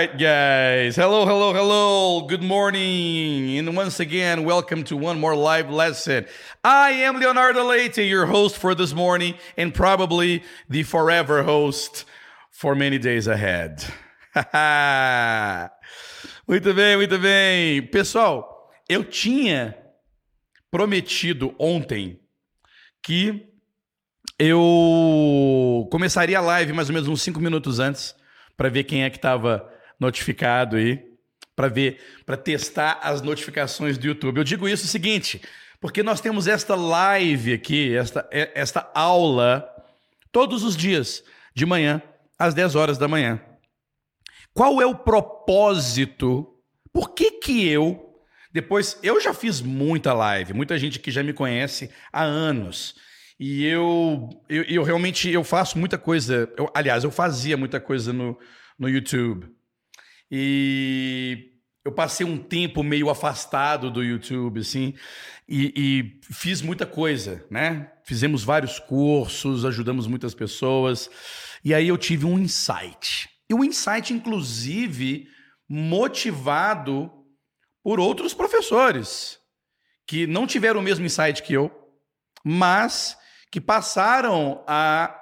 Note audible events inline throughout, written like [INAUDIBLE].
right, guys. Hello, hello, hello. Good morning. And once again, welcome to one more live lesson. I am Leonardo Leite, your host for this morning, and probably the forever host for many days ahead. [LAUGHS] muito bem, muito bem. Pessoal, eu tinha prometido ontem que eu começaria a live mais ou menos uns 5 minutos antes para ver quem é que estava notificado aí, para ver, para testar as notificações do YouTube. Eu digo isso o seguinte, porque nós temos esta live aqui, esta, é, esta aula, todos os dias, de manhã, às 10 horas da manhã. Qual é o propósito? Por que que eu, depois, eu já fiz muita live, muita gente que já me conhece há anos, e eu, eu, eu, realmente eu faço muita coisa. Eu, aliás, eu fazia muita coisa no, no YouTube. E eu passei um tempo meio afastado do YouTube, assim, e, e, fiz muita coisa, né? Fizemos vários cursos, ajudamos muitas pessoas. E aí eu tive um insight. E um insight, inclusive, motivado por outros professores que não tiveram o mesmo insight que eu, mas que passaram a,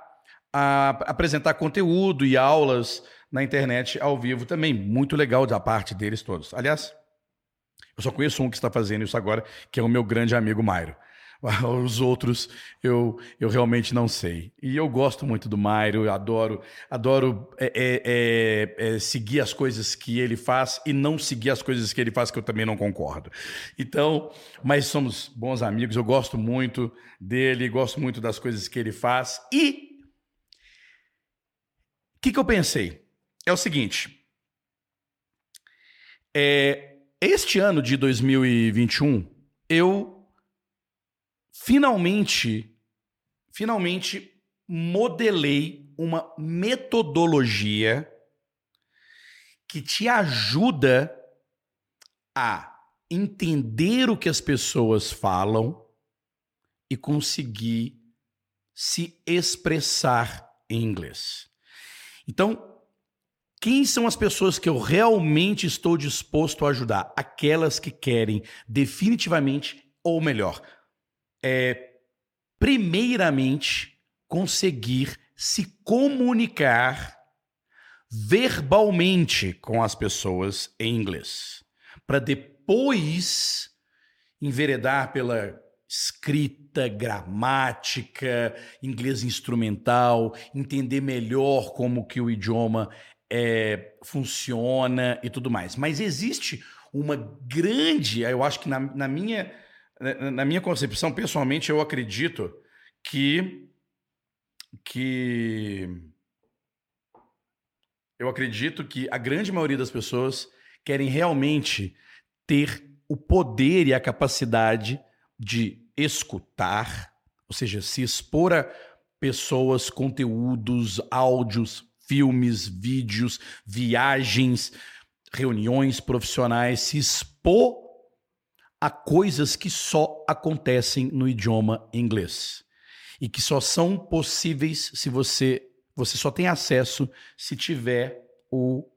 a apresentar conteúdo e aulas na internet ao vivo também. Muito legal da parte deles todos. Aliás, eu só conheço um que está fazendo isso agora, que é o meu grande amigo Mairo. [LAUGHS] Os outros eu, eu realmente não sei. E eu gosto muito do Mairo, eu adoro, adoro é, é, é, é, seguir as coisas que ele faz e não seguir as coisas que ele faz que eu também não concordo. Então, mas somos bons amigos, eu gosto muito dele, gosto muito das coisas que ele faz. E o que, que eu pensei? É o seguinte. É, este ano de 2021, eu finalmente, finalmente modelei uma metodologia que te ajuda a entender o que as pessoas falam e conseguir se expressar em inglês. Então, quem são as pessoas que eu realmente estou disposto a ajudar? Aquelas que querem definitivamente, ou melhor, é, primeiramente, conseguir se comunicar verbalmente com as pessoas em inglês, para depois enveredar pela escrita, gramática, inglês instrumental, entender melhor como que o idioma é, funciona e tudo mais. Mas existe uma grande, eu acho que na, na minha na minha concepção, pessoalmente, eu acredito que que eu acredito que a grande maioria das pessoas querem realmente ter o poder e a capacidade de escutar, ou seja, se expor a pessoas, conteúdos, áudios, filmes, vídeos, viagens, reuniões profissionais, se expor a coisas que só acontecem no idioma inglês e que só são possíveis se você você só tem acesso se tiver o,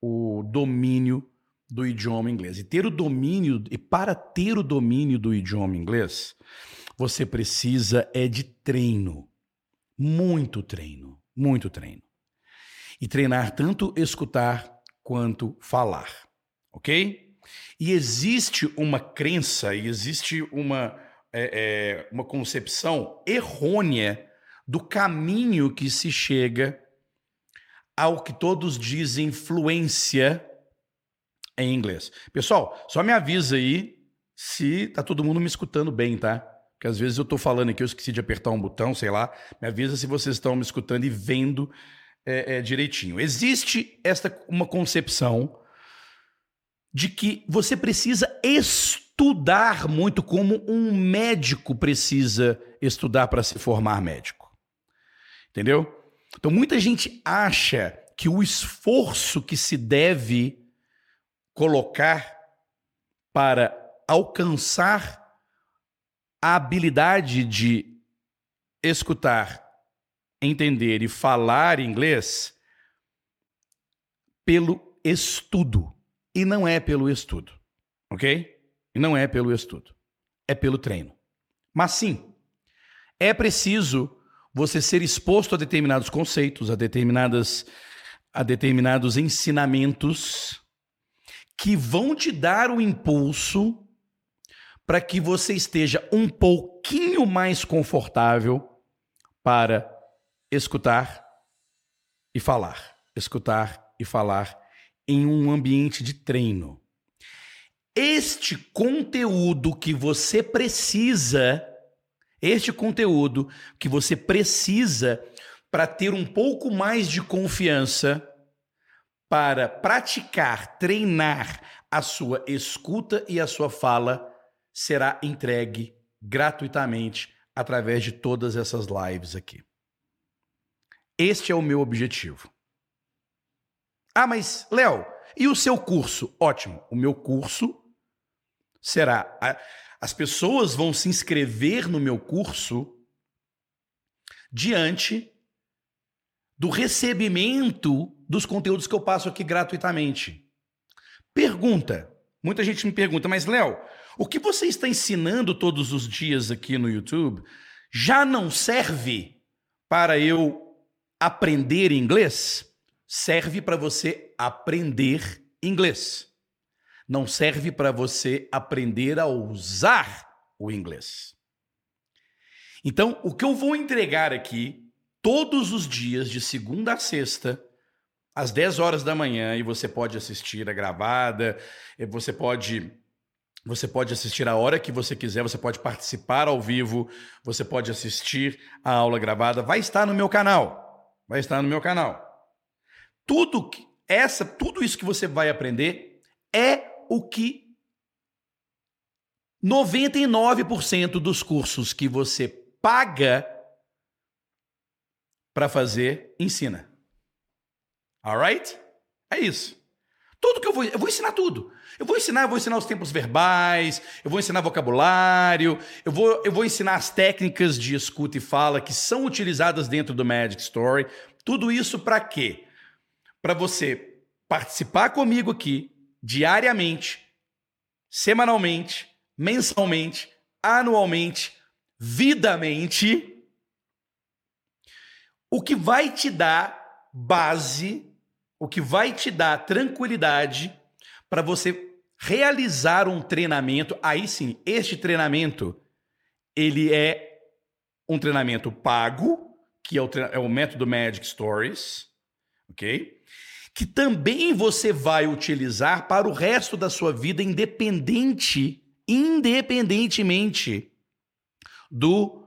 o domínio do idioma inglês. E ter o domínio e para ter o domínio do idioma inglês, você precisa é de treino. Muito treino, muito treino. E treinar tanto escutar quanto falar, OK? E existe uma crença, e existe uma, é, é, uma concepção errônea do caminho que se chega ao que todos dizem fluência em inglês. Pessoal, só me avisa aí se tá todo mundo me escutando bem, tá? Porque às vezes eu tô falando aqui, eu esqueci de apertar um botão, sei lá. Me avisa se vocês estão me escutando e vendo é, é, direitinho. Existe esta uma concepção de que você precisa estudar muito como um médico precisa estudar para se formar médico. Entendeu? Então muita gente acha que o esforço que se deve colocar para alcançar a habilidade de escutar, entender e falar inglês pelo estudo. E não é pelo estudo, ok? E não é pelo estudo. É pelo treino. Mas sim, é preciso você ser exposto a determinados conceitos, a determinadas a determinados ensinamentos que vão te dar o impulso para que você esteja um pouquinho mais confortável para escutar e falar, escutar e falar em um ambiente de treino. Este conteúdo que você precisa, este conteúdo que você precisa para ter um pouco mais de confiança para praticar, treinar a sua escuta e a sua fala será entregue gratuitamente através de todas essas lives aqui. Este é o meu objetivo. Ah, mas Léo, e o seu curso? Ótimo. O meu curso será as pessoas vão se inscrever no meu curso diante do recebimento dos conteúdos que eu passo aqui gratuitamente. Pergunta. Muita gente me pergunta, mas Léo, o que você está ensinando todos os dias aqui no YouTube já não serve para eu aprender inglês? Serve para você aprender inglês. Não serve para você aprender a usar o inglês. Então, o que eu vou entregar aqui todos os dias, de segunda a sexta, às 10 horas da manhã, e você pode assistir a gravada, você pode. Você pode assistir a hora que você quiser, você pode participar ao vivo, você pode assistir a aula gravada, vai estar no meu canal. Vai estar no meu canal. Tudo que essa, tudo isso que você vai aprender é o que 99% dos cursos que você paga para fazer, ensina. Alright? É isso. Tudo que eu vou, eu vou ensinar tudo. Eu vou ensinar, eu vou ensinar os tempos verbais, eu vou ensinar vocabulário, eu vou, eu vou ensinar as técnicas de escuta e fala que são utilizadas dentro do Magic Story. Tudo isso para quê? Para você participar comigo aqui diariamente, semanalmente, mensalmente, anualmente, vidamente o que vai te dar base, o que vai te dar tranquilidade para você realizar um treinamento. Aí sim, este treinamento ele é um treinamento pago, que é o, é o método Magic Stories, ok? Que também você vai utilizar para o resto da sua vida, independente, independentemente do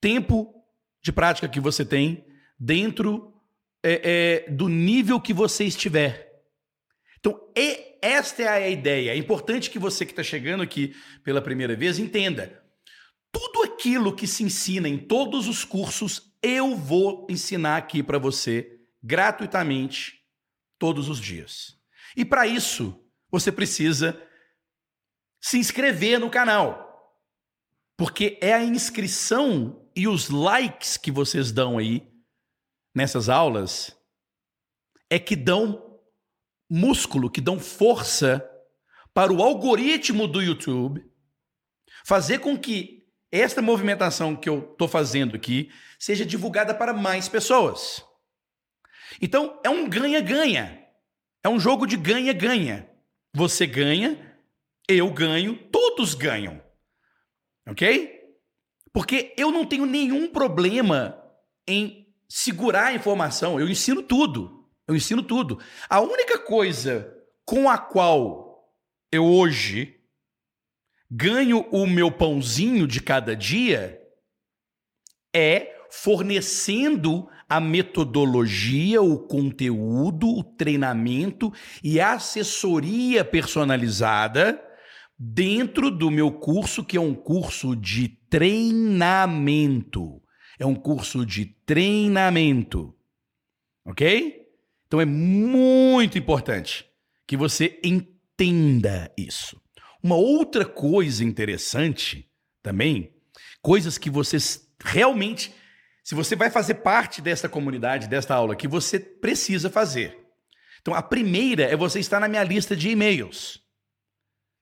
tempo de prática que você tem dentro é, é, do nível que você estiver. Então, esta é a ideia. É importante que você que está chegando aqui pela primeira vez entenda. Tudo aquilo que se ensina em todos os cursos, eu vou ensinar aqui para você gratuitamente todos os dias. E para isso, você precisa se inscrever no canal. Porque é a inscrição e os likes que vocês dão aí nessas aulas é que dão músculo, que dão força para o algoritmo do YouTube fazer com que esta movimentação que eu estou fazendo aqui seja divulgada para mais pessoas. Então, é um ganha-ganha. É um jogo de ganha-ganha. Você ganha, eu ganho, todos ganham. Ok? Porque eu não tenho nenhum problema em segurar a informação. Eu ensino tudo. Eu ensino tudo. A única coisa com a qual eu hoje ganho o meu pãozinho de cada dia é fornecendo a metodologia, o conteúdo, o treinamento e a assessoria personalizada dentro do meu curso, que é um curso de treinamento. É um curso de treinamento. Ok? Então é muito importante que você entenda isso. Uma outra coisa interessante também, coisas que vocês realmente, se você vai fazer parte desta comunidade, desta aula, que você precisa fazer. Então, a primeira é você estar na minha lista de e-mails.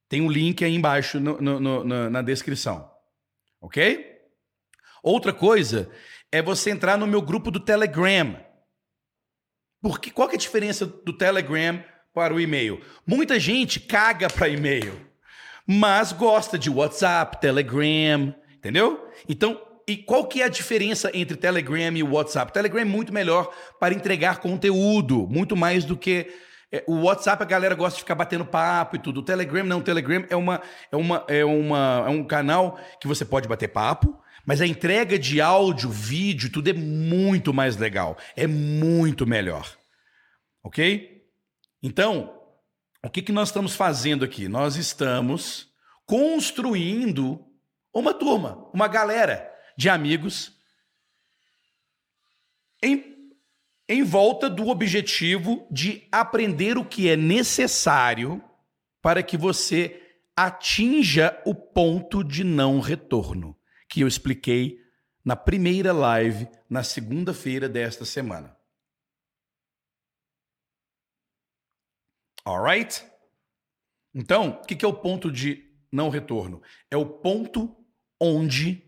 Tem um link aí embaixo no, no, no, na descrição. Ok? Outra coisa é você entrar no meu grupo do Telegram. Porque qual que é a diferença do Telegram para o e-mail? Muita gente caga para e-mail, mas gosta de WhatsApp, Telegram, entendeu? Então, e qual que é a diferença entre Telegram e WhatsApp? Telegram é muito melhor para entregar conteúdo, muito mais do que é, o WhatsApp a galera gosta de ficar batendo papo e tudo. O Telegram não, o Telegram é uma é uma é uma é um canal que você pode bater papo, mas a entrega de áudio, vídeo, tudo é muito mais legal, é muito melhor. OK? Então, o que que nós estamos fazendo aqui? Nós estamos construindo uma turma, uma galera de amigos em, em volta do objetivo de aprender o que é necessário para que você atinja o ponto de não retorno, que eu expliquei na primeira live na segunda-feira desta semana. Alright? Então, o que é o ponto de não retorno? É o ponto onde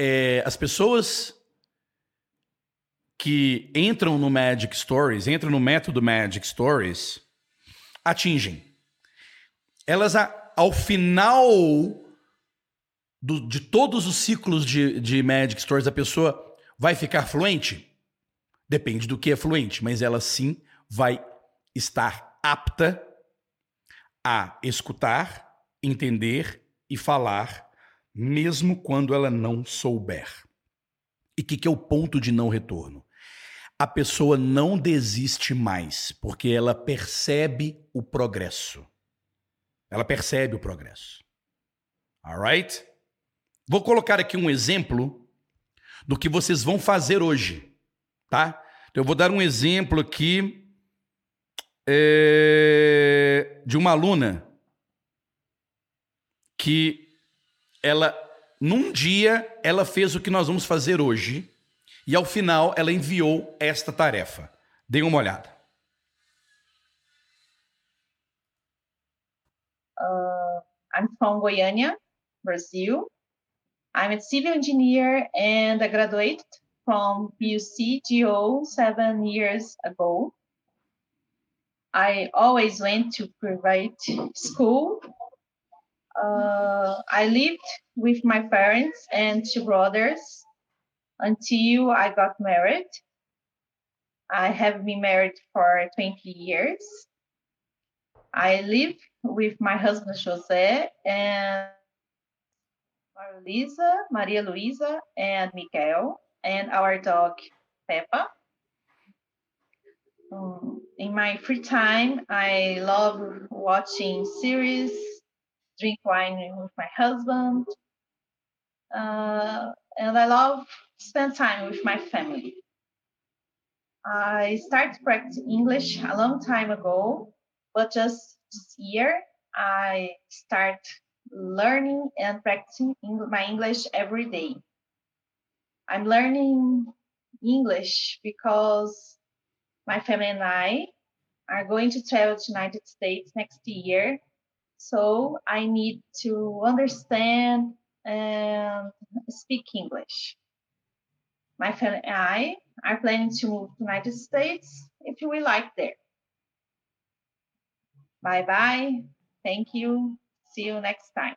é, as pessoas que entram no Magic Stories, entram no método Magic Stories, atingem. Elas, ao final do, de todos os ciclos de, de Magic Stories, a pessoa vai ficar fluente? Depende do que é fluente, mas ela sim vai estar apta a escutar, entender e falar mesmo quando ela não souber. E o que, que é o ponto de não retorno? A pessoa não desiste mais, porque ela percebe o progresso. Ela percebe o progresso. Alright? Vou colocar aqui um exemplo do que vocês vão fazer hoje, tá? Então, eu vou dar um exemplo aqui é, de uma aluna que ela num dia ela fez o que nós vamos fazer hoje e ao final ela enviou esta tarefa. Dê uma olhada. Uh, I'm from Goiânia, Brazil. I'm a civil engineer and I graduated from PUC GO seven years ago. I always went to private school uh, I lived with my parents and two brothers until I got married. I have been married for 20 years. I live with my husband Jose and Maria Luisa, Maria Luisa, and Miguel, and our dog Peppa. Um, in my free time, I love watching series drink wine with my husband. Uh, and I love spend time with my family. I started practicing English a long time ago, but just this year I start learning and practicing my English every day. I'm learning English because my family and I are going to travel to United States next year so I need to understand and speak English. My family and I are planning to move to United States if we like there. Bye bye. Thank you. See you next time.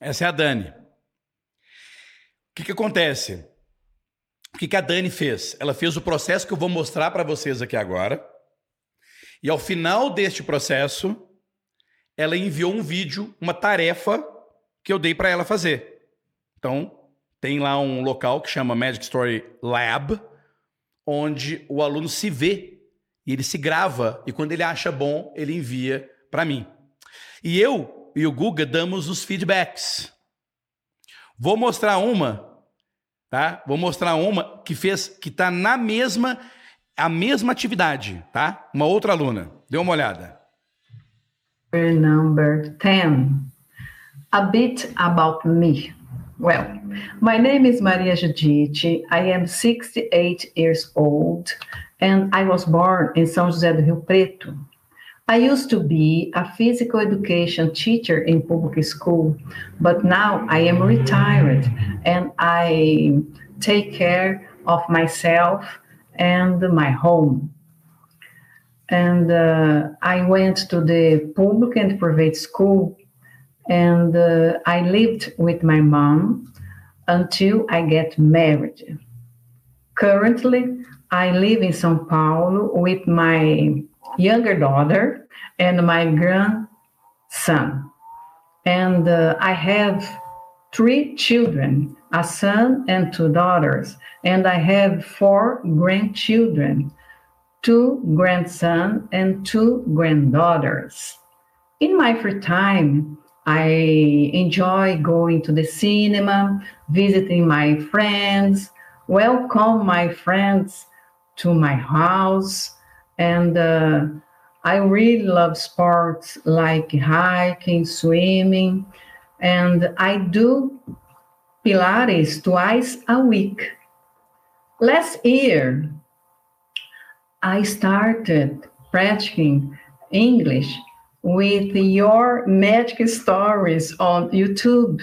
Essa é a Dani. O que, que acontece? O que, que a Dani fez? Ela fez o processo que eu vou mostrar para vocês aqui agora. E ao final deste processo, ela enviou um vídeo, uma tarefa que eu dei para ela fazer. Então, tem lá um local que chama Magic Story Lab, onde o aluno se vê ele se grava e quando ele acha bom, ele envia para mim. E eu e o Guga damos os feedbacks. Vou mostrar uma, tá? Vou mostrar uma que fez que tá na mesma a mesma atividade, tá? Uma outra aluna. Dê uma olhada. Number 10. A bit about me. Well, my name is Maria Judici. I am 68 years old and I was born in São José do Rio Preto. I used to be a physical education teacher in public school, but now I am retired and I take care of myself and my home. And uh, I went to the public and private school and uh, I lived with my mom until I get married. Currently, I live in São Paulo with my younger daughter and my grandson. And uh, I have three children a son and two daughters. And I have four grandchildren two grandsons and two granddaughters. In my free time, I enjoy going to the cinema, visiting my friends, welcome my friends to my house, and uh, I really love sports like hiking, swimming, and I do Pilates twice a week. Last year, I started practicing English with your magic stories on YouTube.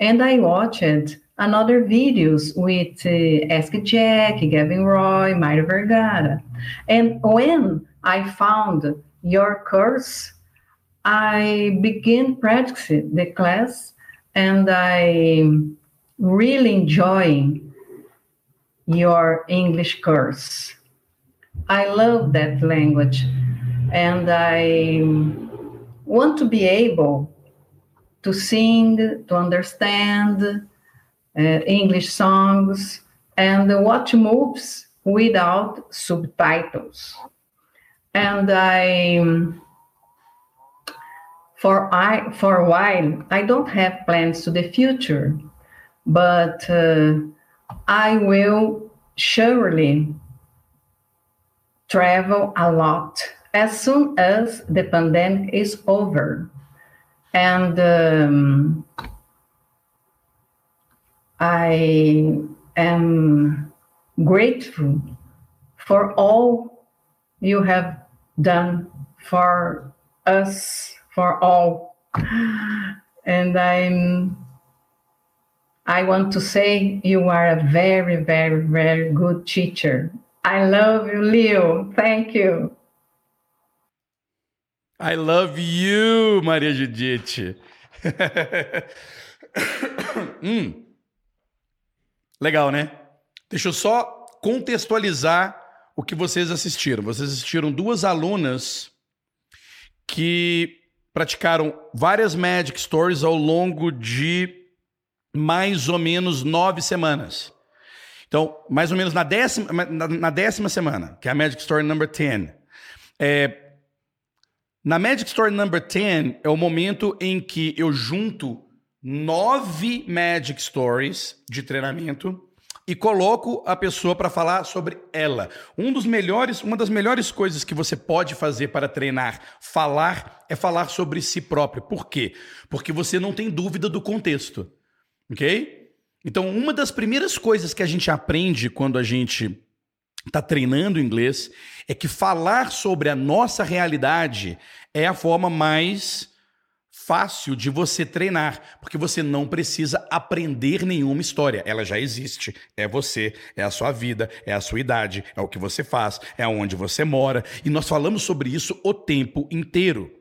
And I watched another videos with uh, Ask Jack, Gavin Roy, Mayra Vergara. And when I found your course, I began practicing the class and I really enjoying your English course. I love that language and I want to be able to sing, to understand English songs, and watch movies without subtitles. And I, for I, for a while, I don't have plans to the future, but uh, I will surely travel a lot as soon as the pandemic is over. And um, I am grateful for all you have done for us, for all. And I'm I want to say you are a very, very, very good teacher. I love you, Leo. Thank you. I love you, Maria Judite. hum. [COUGHS] Hmm. Legal, né? Deixa eu só contextualizar o que vocês assistiram. Vocês assistiram duas alunas que praticaram várias Magic Stories ao longo de mais ou menos nove semanas. Então, mais ou menos na décima, na, na décima semana, que é a Magic Story number 10. É, na Magic Story number 10 é o momento em que eu junto nove Magic Stories de treinamento e coloco a pessoa para falar sobre ela. Um dos melhores, uma das melhores coisas que você pode fazer para treinar falar é falar sobre si próprio. Por quê? Porque você não tem dúvida do contexto. OK? Então, uma das primeiras coisas que a gente aprende quando a gente está treinando inglês é que falar sobre a nossa realidade é a forma mais fácil de você treinar, porque você não precisa aprender nenhuma história. Ela já existe. É você, é a sua vida, é a sua idade, é o que você faz, é onde você mora. E nós falamos sobre isso o tempo inteiro.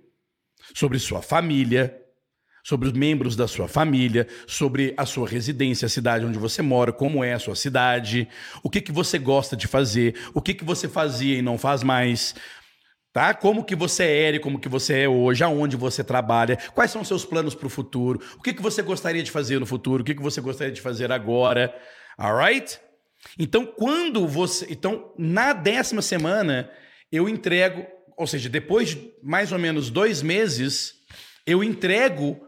Sobre sua família, sobre os membros da sua família, sobre a sua residência, a cidade onde você mora, como é a sua cidade, o que, que você gosta de fazer, o que, que você fazia e não faz mais, tá? Como que você era e como que você é hoje, aonde você trabalha, quais são os seus planos para o futuro, o que, que você gostaria de fazer no futuro, o que, que você gostaria de fazer agora, alright? Então, quando você... Então, na décima semana, eu entrego, ou seja, depois de mais ou menos dois meses, eu entrego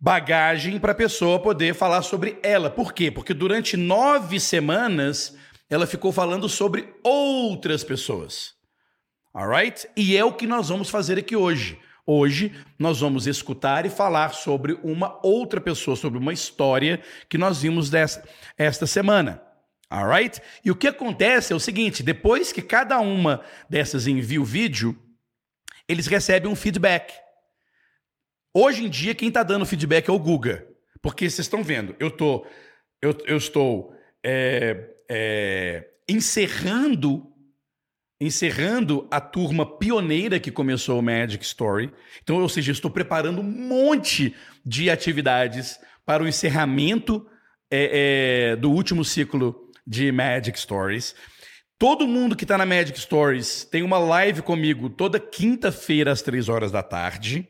bagagem para a pessoa poder falar sobre ela. Por quê? Porque durante nove semanas ela ficou falando sobre outras pessoas. Alright? E é o que nós vamos fazer aqui hoje. Hoje nós vamos escutar e falar sobre uma outra pessoa, sobre uma história que nós vimos desta, esta semana. Alright? E o que acontece é o seguinte: depois que cada uma dessas envia o vídeo, eles recebem um feedback. Hoje em dia, quem está dando feedback é o Guga. Porque vocês estão vendo, eu, tô, eu, eu estou é, é, encerrando encerrando a turma pioneira que começou o Magic Story. Então, ou seja, estou preparando um monte de atividades para o encerramento é, é, do último ciclo de Magic Stories. Todo mundo que está na Magic Stories tem uma live comigo toda quinta-feira às três horas da tarde.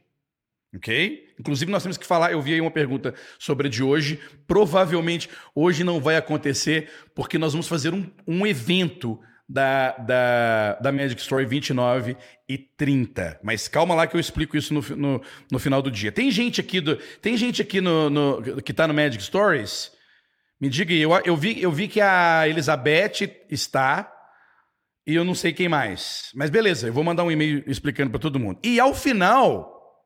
Ok? Inclusive, nós temos que falar. Eu vi aí uma pergunta sobre a de hoje. Provavelmente hoje não vai acontecer, porque nós vamos fazer um, um evento da, da, da Magic Story 29 e 30. Mas calma lá que eu explico isso no, no, no final do dia. Tem gente aqui, do, tem gente aqui no, no, que está no Magic Stories? Me diga aí, eu, eu, vi, eu vi que a Elizabeth está e eu não sei quem mais. Mas beleza, eu vou mandar um e-mail explicando para todo mundo. E ao final,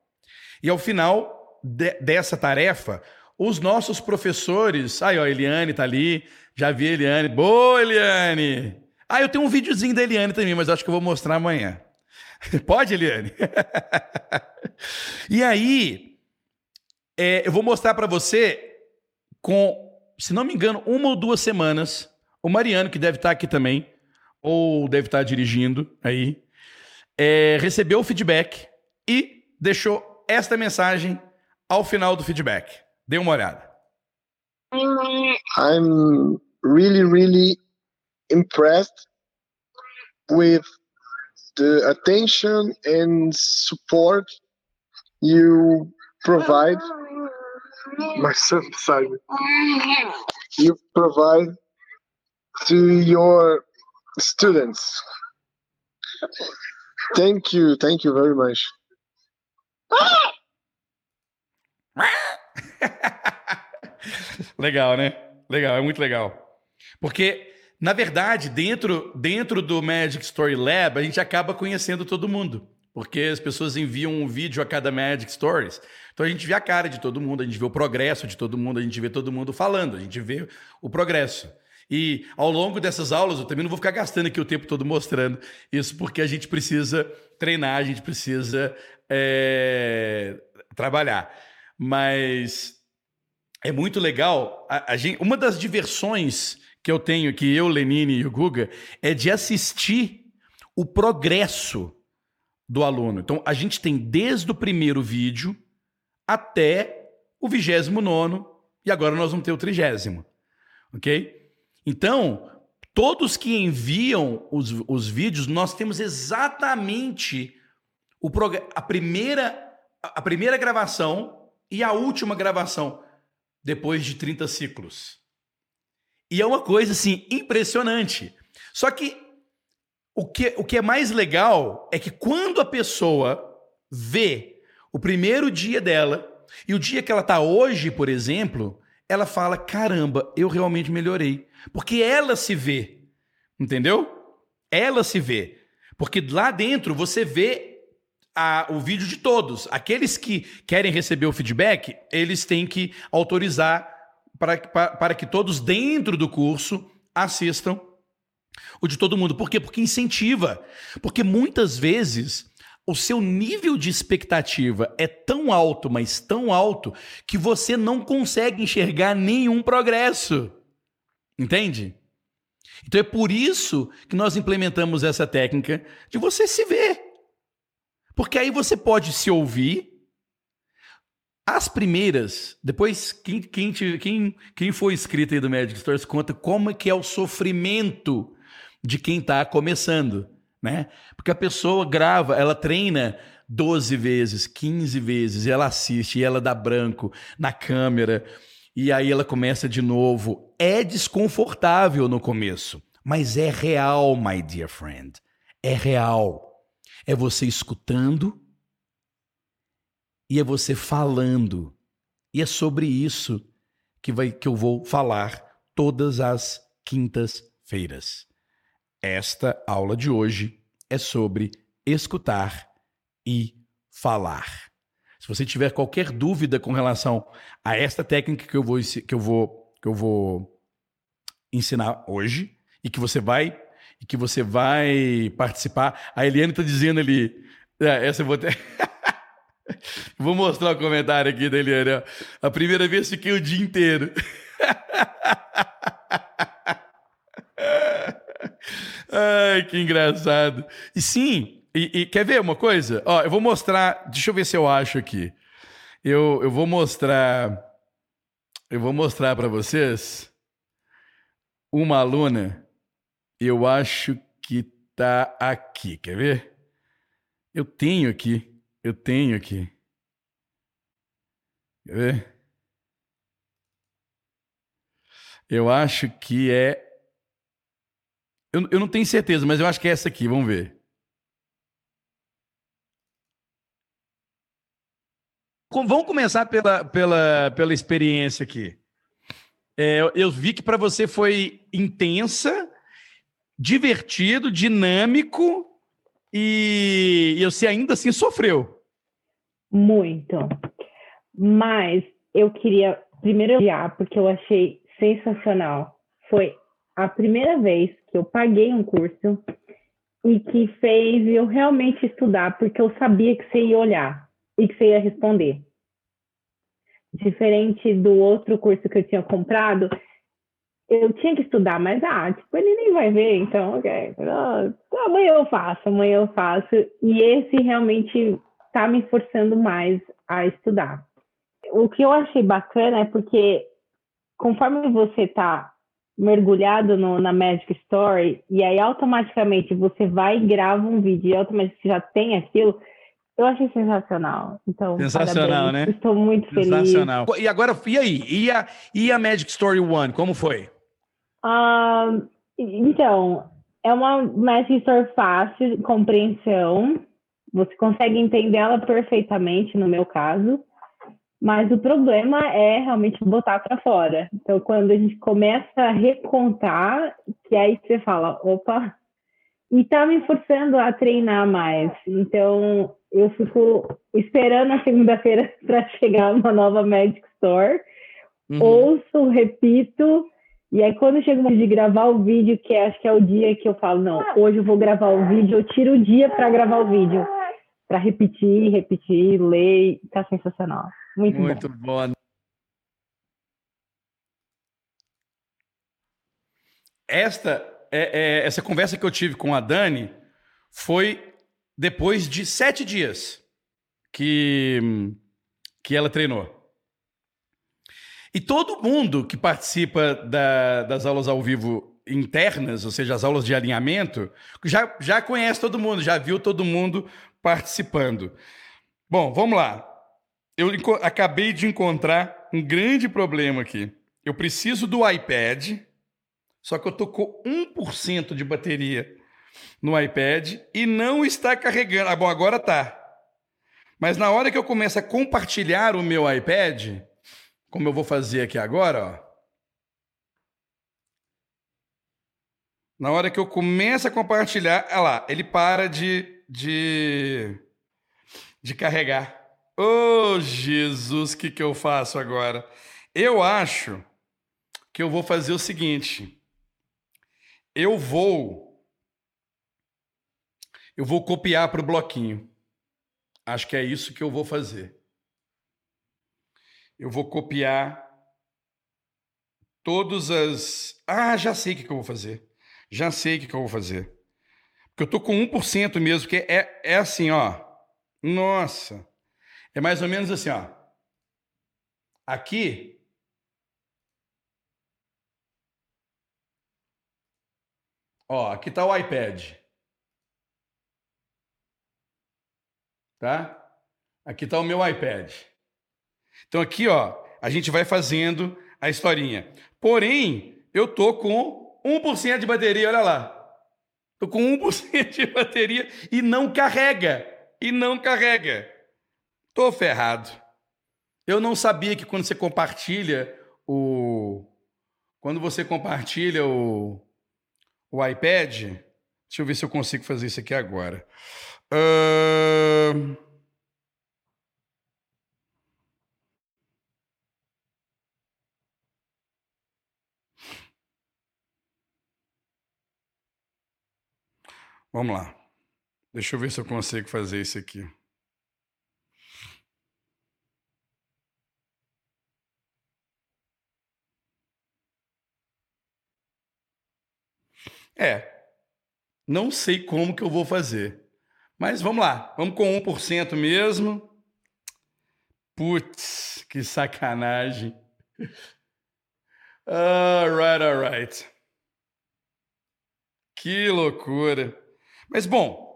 e ao final de, dessa tarefa, os nossos professores. Aí, ó, a Eliane tá ali. Já vi a Eliane. Boa, Eliane! Ah, eu tenho um videozinho da Eliane também, mas acho que eu vou mostrar amanhã. [LAUGHS] Pode, Eliane? [LAUGHS] e aí, é, eu vou mostrar para você com, se não me engano, uma ou duas semanas, o Mariano, que deve estar aqui também, ou deve estar dirigindo aí, é, recebeu o feedback e deixou esta mensagem ao final do feedback. Dê uma olhada. I'm really, really impressed with the attention and support you provide. My son beside me. You provide to your students. Thank you, thank you very much. [LAUGHS] legal, né? Legal, é muito legal. Porque Na verdade, dentro, dentro do Magic Story Lab, a gente acaba conhecendo todo mundo. Porque as pessoas enviam um vídeo a cada Magic Stories. Então a gente vê a cara de todo mundo, a gente vê o progresso de todo mundo, a gente vê todo mundo falando, a gente vê o progresso. E ao longo dessas aulas, eu também não vou ficar gastando aqui o tempo todo mostrando isso, porque a gente precisa treinar, a gente precisa é, trabalhar. Mas é muito legal. A, a gente, uma das diversões que eu tenho aqui, eu, Lenine e o Guga, é de assistir o progresso do aluno. Então, a gente tem desde o primeiro vídeo até o vigésimo nono, e agora nós vamos ter o trigésimo. Ok? Então, todos que enviam os, os vídeos, nós temos exatamente o a, primeira, a primeira gravação e a última gravação depois de 30 ciclos. E é uma coisa assim impressionante. Só que o que, o que é mais legal é que quando a pessoa vê o primeiro dia dela e o dia que ela está hoje, por exemplo, ela fala: caramba, eu realmente melhorei. Porque ela se vê. Entendeu? Ela se vê. Porque lá dentro você vê a, o vídeo de todos. Aqueles que querem receber o feedback, eles têm que autorizar para, para, para que todos dentro do curso assistam o de todo mundo. Por quê? Porque incentiva. Porque muitas vezes o seu nível de expectativa é tão alto, mas tão alto, que você não consegue enxergar nenhum progresso. Entende? Então é por isso que nós implementamos essa técnica de você se ver. Porque aí você pode se ouvir as primeiras, depois, quem, quem, quem, quem foi inscrito aí do Magic Stories conta como é que é o sofrimento de quem está começando, né? Porque a pessoa grava, ela treina 12 vezes, 15 vezes, ela assiste, e ela dá branco na câmera, e aí ela começa de novo. É desconfortável no começo, mas é real, my dear friend. É real. É você escutando e é você falando. E é sobre isso que, vai, que eu vou falar todas as quintas-feiras. Esta aula de hoje é sobre escutar e falar. Se você tiver qualquer dúvida com relação a esta técnica que eu vou, que eu vou, que eu vou ensinar hoje e que você vai e que você vai participar, a Eliane está dizendo ali, é, essa eu vou ter [LAUGHS] Vou mostrar o comentário aqui da. A primeira vez fiquei o dia inteiro. [LAUGHS] Ai, que engraçado. E sim, e, e, quer ver uma coisa? Ó, eu vou mostrar. Deixa eu ver se eu acho aqui. Eu, eu vou mostrar. Eu vou mostrar para vocês uma aluna. Eu acho que tá aqui. Quer ver? Eu tenho aqui. Eu tenho aqui. Quer ver? Eu acho que é. Eu, eu não tenho certeza, mas eu acho que é essa aqui. Vamos ver. Vamos começar pela, pela, pela experiência aqui. É, eu vi que para você foi intensa, divertido, dinâmico e, e você ainda assim sofreu. Muito. Mas eu queria primeiro elogiar, porque eu achei sensacional. Foi a primeira vez que eu paguei um curso e que fez eu realmente estudar, porque eu sabia que você ia olhar e que você ia responder. Diferente do outro curso que eu tinha comprado, eu tinha que estudar, mas ah, tipo, ele nem vai ver, então, ok. amanhã eu faço, amanhã eu faço. E esse realmente está me forçando mais a estudar. O que eu achei bacana é porque conforme você está mergulhado no, na Magic Story e aí automaticamente você vai e grava um vídeo e automaticamente já tem aquilo, eu achei sensacional. Então, sensacional, parabéns. né? Estou muito feliz. Sensacional. E agora, e aí? E a, e a Magic Story One, como foi? Uh, então, é uma Magic Story fácil, compreensão. Você consegue entender ela perfeitamente, no meu caso, mas o problema é realmente botar para fora. Então, quando a gente começa a recontar, que aí você fala, opa, e tá me forçando a treinar mais. Então, eu fico esperando a segunda-feira [LAUGHS] para chegar uma nova Magic Store. Uhum. Ouço, repito, e aí quando chega o de gravar o vídeo, que é, acho que é o dia que eu falo, não, hoje eu vou gravar o vídeo, eu tiro o dia para gravar o vídeo para repetir, repetir, ler, tá sensacional. Muito, Muito bom. bom. Esta é, é, essa conversa que eu tive com a Dani foi depois de sete dias que, que ela treinou. E todo mundo que participa da, das aulas ao vivo internas, ou seja, as aulas de alinhamento, já, já conhece todo mundo, já viu todo mundo participando. Bom, vamos lá. Eu acabei de encontrar um grande problema aqui. Eu preciso do iPad, só que eu tô com 1% de bateria no iPad e não está carregando. Ah, bom, agora tá. Mas na hora que eu começo a compartilhar o meu iPad, como eu vou fazer aqui agora, ó. Na hora que eu começo a compartilhar, olha lá, ele para de de, de carregar. Oh, Jesus, o que, que eu faço agora? Eu acho que eu vou fazer o seguinte. Eu vou. Eu vou copiar para o bloquinho. Acho que é isso que eu vou fazer. Eu vou copiar todas as. Ah, já sei o que, que eu vou fazer. Já sei o que, que eu vou fazer. Porque eu tô com 1% mesmo, que é, é assim, ó. Nossa. É mais ou menos assim, ó. Aqui. Ó, aqui tá o iPad. Tá? Aqui tá o meu iPad. Então aqui, ó, a gente vai fazendo a historinha. Porém, eu tô com 1% de bateria, olha lá. Tô com 1% de bateria e não carrega. E não carrega. Tô ferrado. Eu não sabia que quando você compartilha o. Quando você compartilha o, o iPad. Deixa eu ver se eu consigo fazer isso aqui agora. Uh... Vamos lá. Deixa eu ver se eu consigo fazer isso aqui. É. Não sei como que eu vou fazer. Mas vamos lá. Vamos com 1% mesmo. Putz, que sacanagem. [LAUGHS] Alright, alright. Que loucura. Mas bom,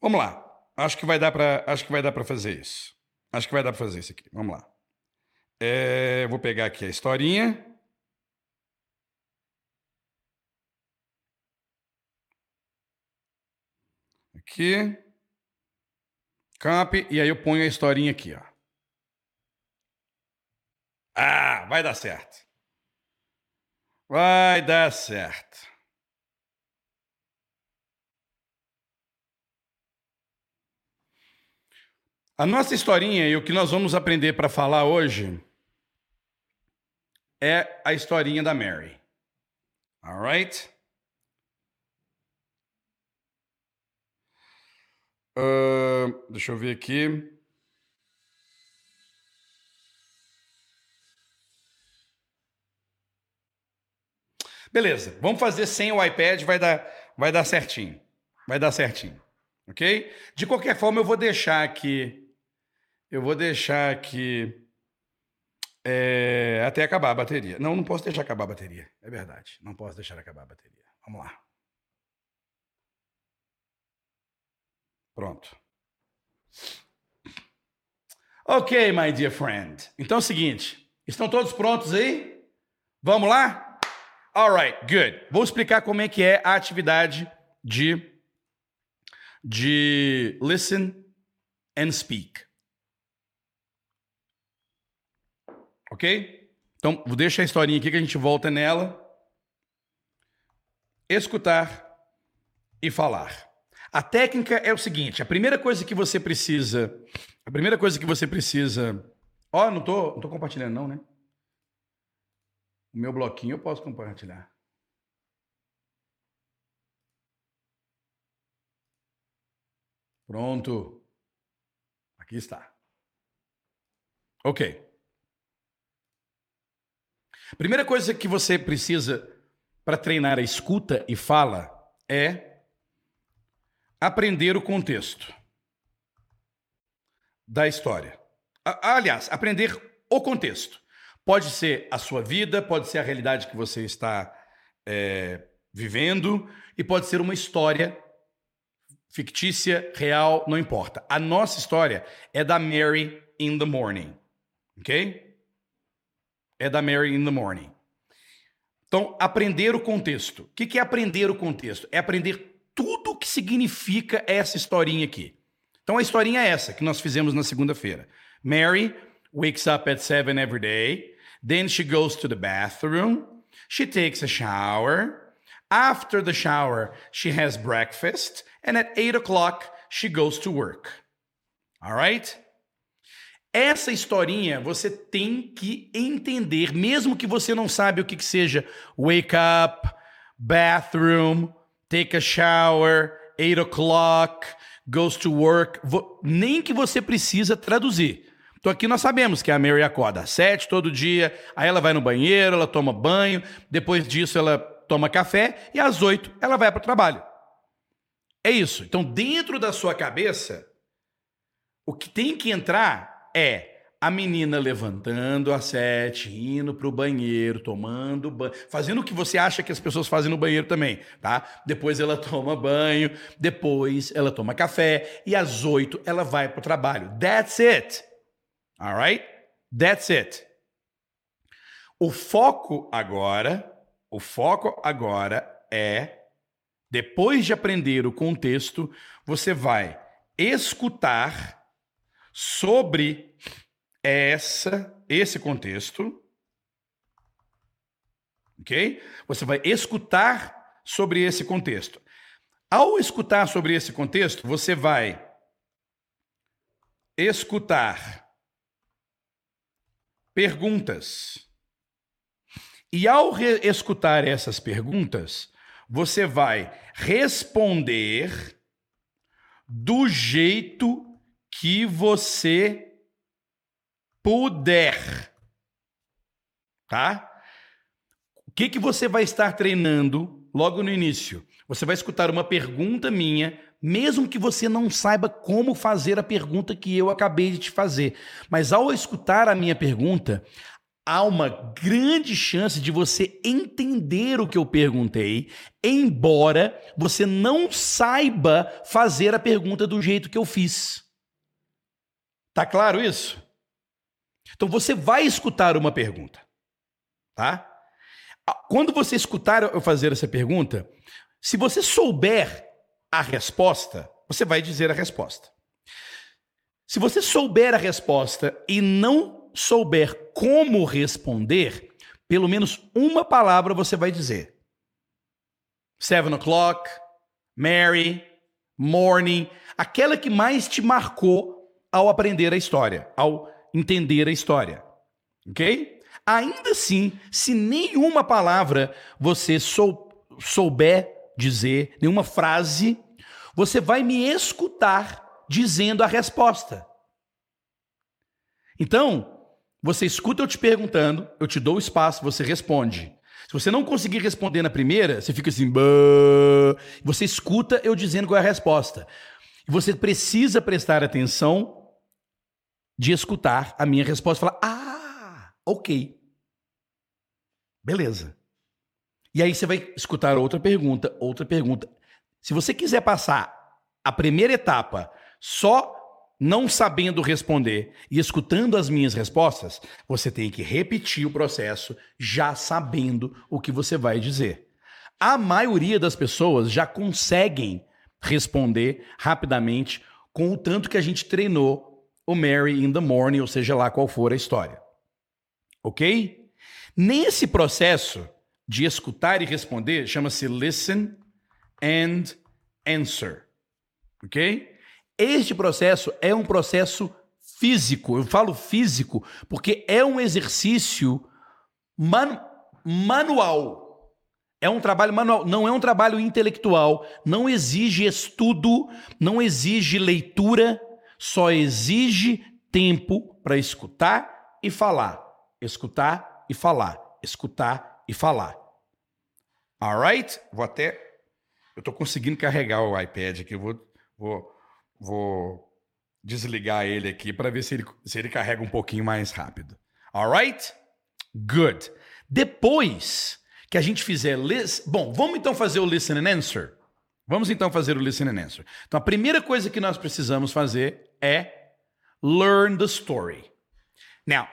vamos lá. Acho que vai dar para, acho que vai dar para fazer isso. Acho que vai dar para fazer isso aqui. Vamos lá. É, vou pegar aqui a historinha. Aqui. Copy. E aí eu ponho a historinha aqui, ó. Ah, vai dar certo. Vai dar certo. A nossa historinha e o que nós vamos aprender para falar hoje é a historinha da Mary. Alright? Uh, deixa eu ver aqui. Beleza, vamos fazer sem o iPad, vai dar, vai dar certinho. Vai dar certinho. Ok? De qualquer forma, eu vou deixar aqui. Eu vou deixar aqui. É, até acabar a bateria. Não, não posso deixar acabar a bateria. É verdade. Não posso deixar acabar a bateria. Vamos lá. Pronto. Ok, my dear friend. Então é o seguinte. Estão todos prontos aí? Vamos lá? Alright, good. Vou explicar como é que é a atividade de, de listen and speak. Ok? Então, vou deixar a historinha aqui que a gente volta nela. Escutar e falar. A técnica é o seguinte: a primeira coisa que você precisa. A primeira coisa que você precisa. Ó, oh, não tô, não tô compartilhando, não, né? O meu bloquinho eu posso compartilhar. Pronto. Aqui está. Ok. Primeira coisa que você precisa para treinar a escuta e fala é aprender o contexto da história. Aliás, aprender o contexto. Pode ser a sua vida, pode ser a realidade que você está é, vivendo, e pode ser uma história fictícia, real, não importa. A nossa história é da Mary in the Morning. Ok? É da Mary in the Morning. Então, aprender o contexto. O que é aprender o contexto? É aprender tudo o que significa essa historinha aqui. Então, a historinha é essa que nós fizemos na segunda-feira. Mary wakes up at seven every day. Then she goes to the bathroom. She takes a shower. After the shower, she has breakfast. And at eight o'clock, she goes to work. All right? Essa historinha você tem que entender, mesmo que você não sabe o que, que seja wake up, bathroom, take a shower, eight o'clock, goes to work, nem que você precisa traduzir. Então aqui nós sabemos que a Mary acorda às sete todo dia, aí ela vai no banheiro, ela toma banho, depois disso ela toma café e às oito ela vai para o trabalho. É isso. Então dentro da sua cabeça, o que tem que entrar é a menina levantando às sete, indo para o banheiro, tomando banho, fazendo o que você acha que as pessoas fazem no banheiro também, tá? Depois ela [LAUGHS] toma banho, depois ela toma café e às oito ela vai para o trabalho. That's it. All right? That's it. O foco agora, o foco agora é depois de aprender o contexto, você vai escutar sobre essa esse contexto. OK? Você vai escutar sobre esse contexto. Ao escutar sobre esse contexto, você vai escutar perguntas. E ao escutar essas perguntas, você vai responder do jeito que você puder. Tá? O que, que você vai estar treinando logo no início? Você vai escutar uma pergunta minha, mesmo que você não saiba como fazer a pergunta que eu acabei de te fazer. Mas ao escutar a minha pergunta, há uma grande chance de você entender o que eu perguntei, embora você não saiba fazer a pergunta do jeito que eu fiz. Tá claro isso? Então você vai escutar uma pergunta, tá? Quando você escutar eu fazer essa pergunta, se você souber a resposta, você vai dizer a resposta. Se você souber a resposta e não souber como responder, pelo menos uma palavra você vai dizer. Seven o'clock, Mary, morning, aquela que mais te marcou ao aprender a história, ao entender a história. Ok? Ainda assim, se nenhuma palavra você sou, souber dizer, nenhuma frase, você vai me escutar dizendo a resposta. Então, você escuta eu te perguntando, eu te dou espaço, você responde. Se você não conseguir responder na primeira, você fica assim, você escuta eu dizendo qual é a resposta. Você precisa prestar atenção de escutar a minha resposta e falar: "Ah, OK. Beleza." E aí você vai escutar outra pergunta, outra pergunta. Se você quiser passar a primeira etapa só não sabendo responder e escutando as minhas respostas, você tem que repetir o processo já sabendo o que você vai dizer. A maioria das pessoas já conseguem responder rapidamente com o tanto que a gente treinou o Mary in the Morning, ou seja lá qual for a história. Ok? Nesse processo, de escutar e responder chama-se listen and answer. Ok? Este processo é um processo físico. Eu falo físico porque é um exercício man manual. É um trabalho manual, não é um trabalho intelectual, não exige estudo, não exige leitura, só exige tempo para escutar e falar. Escutar e falar. Escutar e falar. Alright? Vou até. Eu estou conseguindo carregar o iPad aqui. Eu vou, vou, vou desligar ele aqui para ver se ele, se ele carrega um pouquinho mais rápido. Alright? Good. Depois que a gente fizer. Lis... Bom, vamos então fazer o listen and answer. Vamos então fazer o listen and answer. Então a primeira coisa que nós precisamos fazer é learn the story. Now,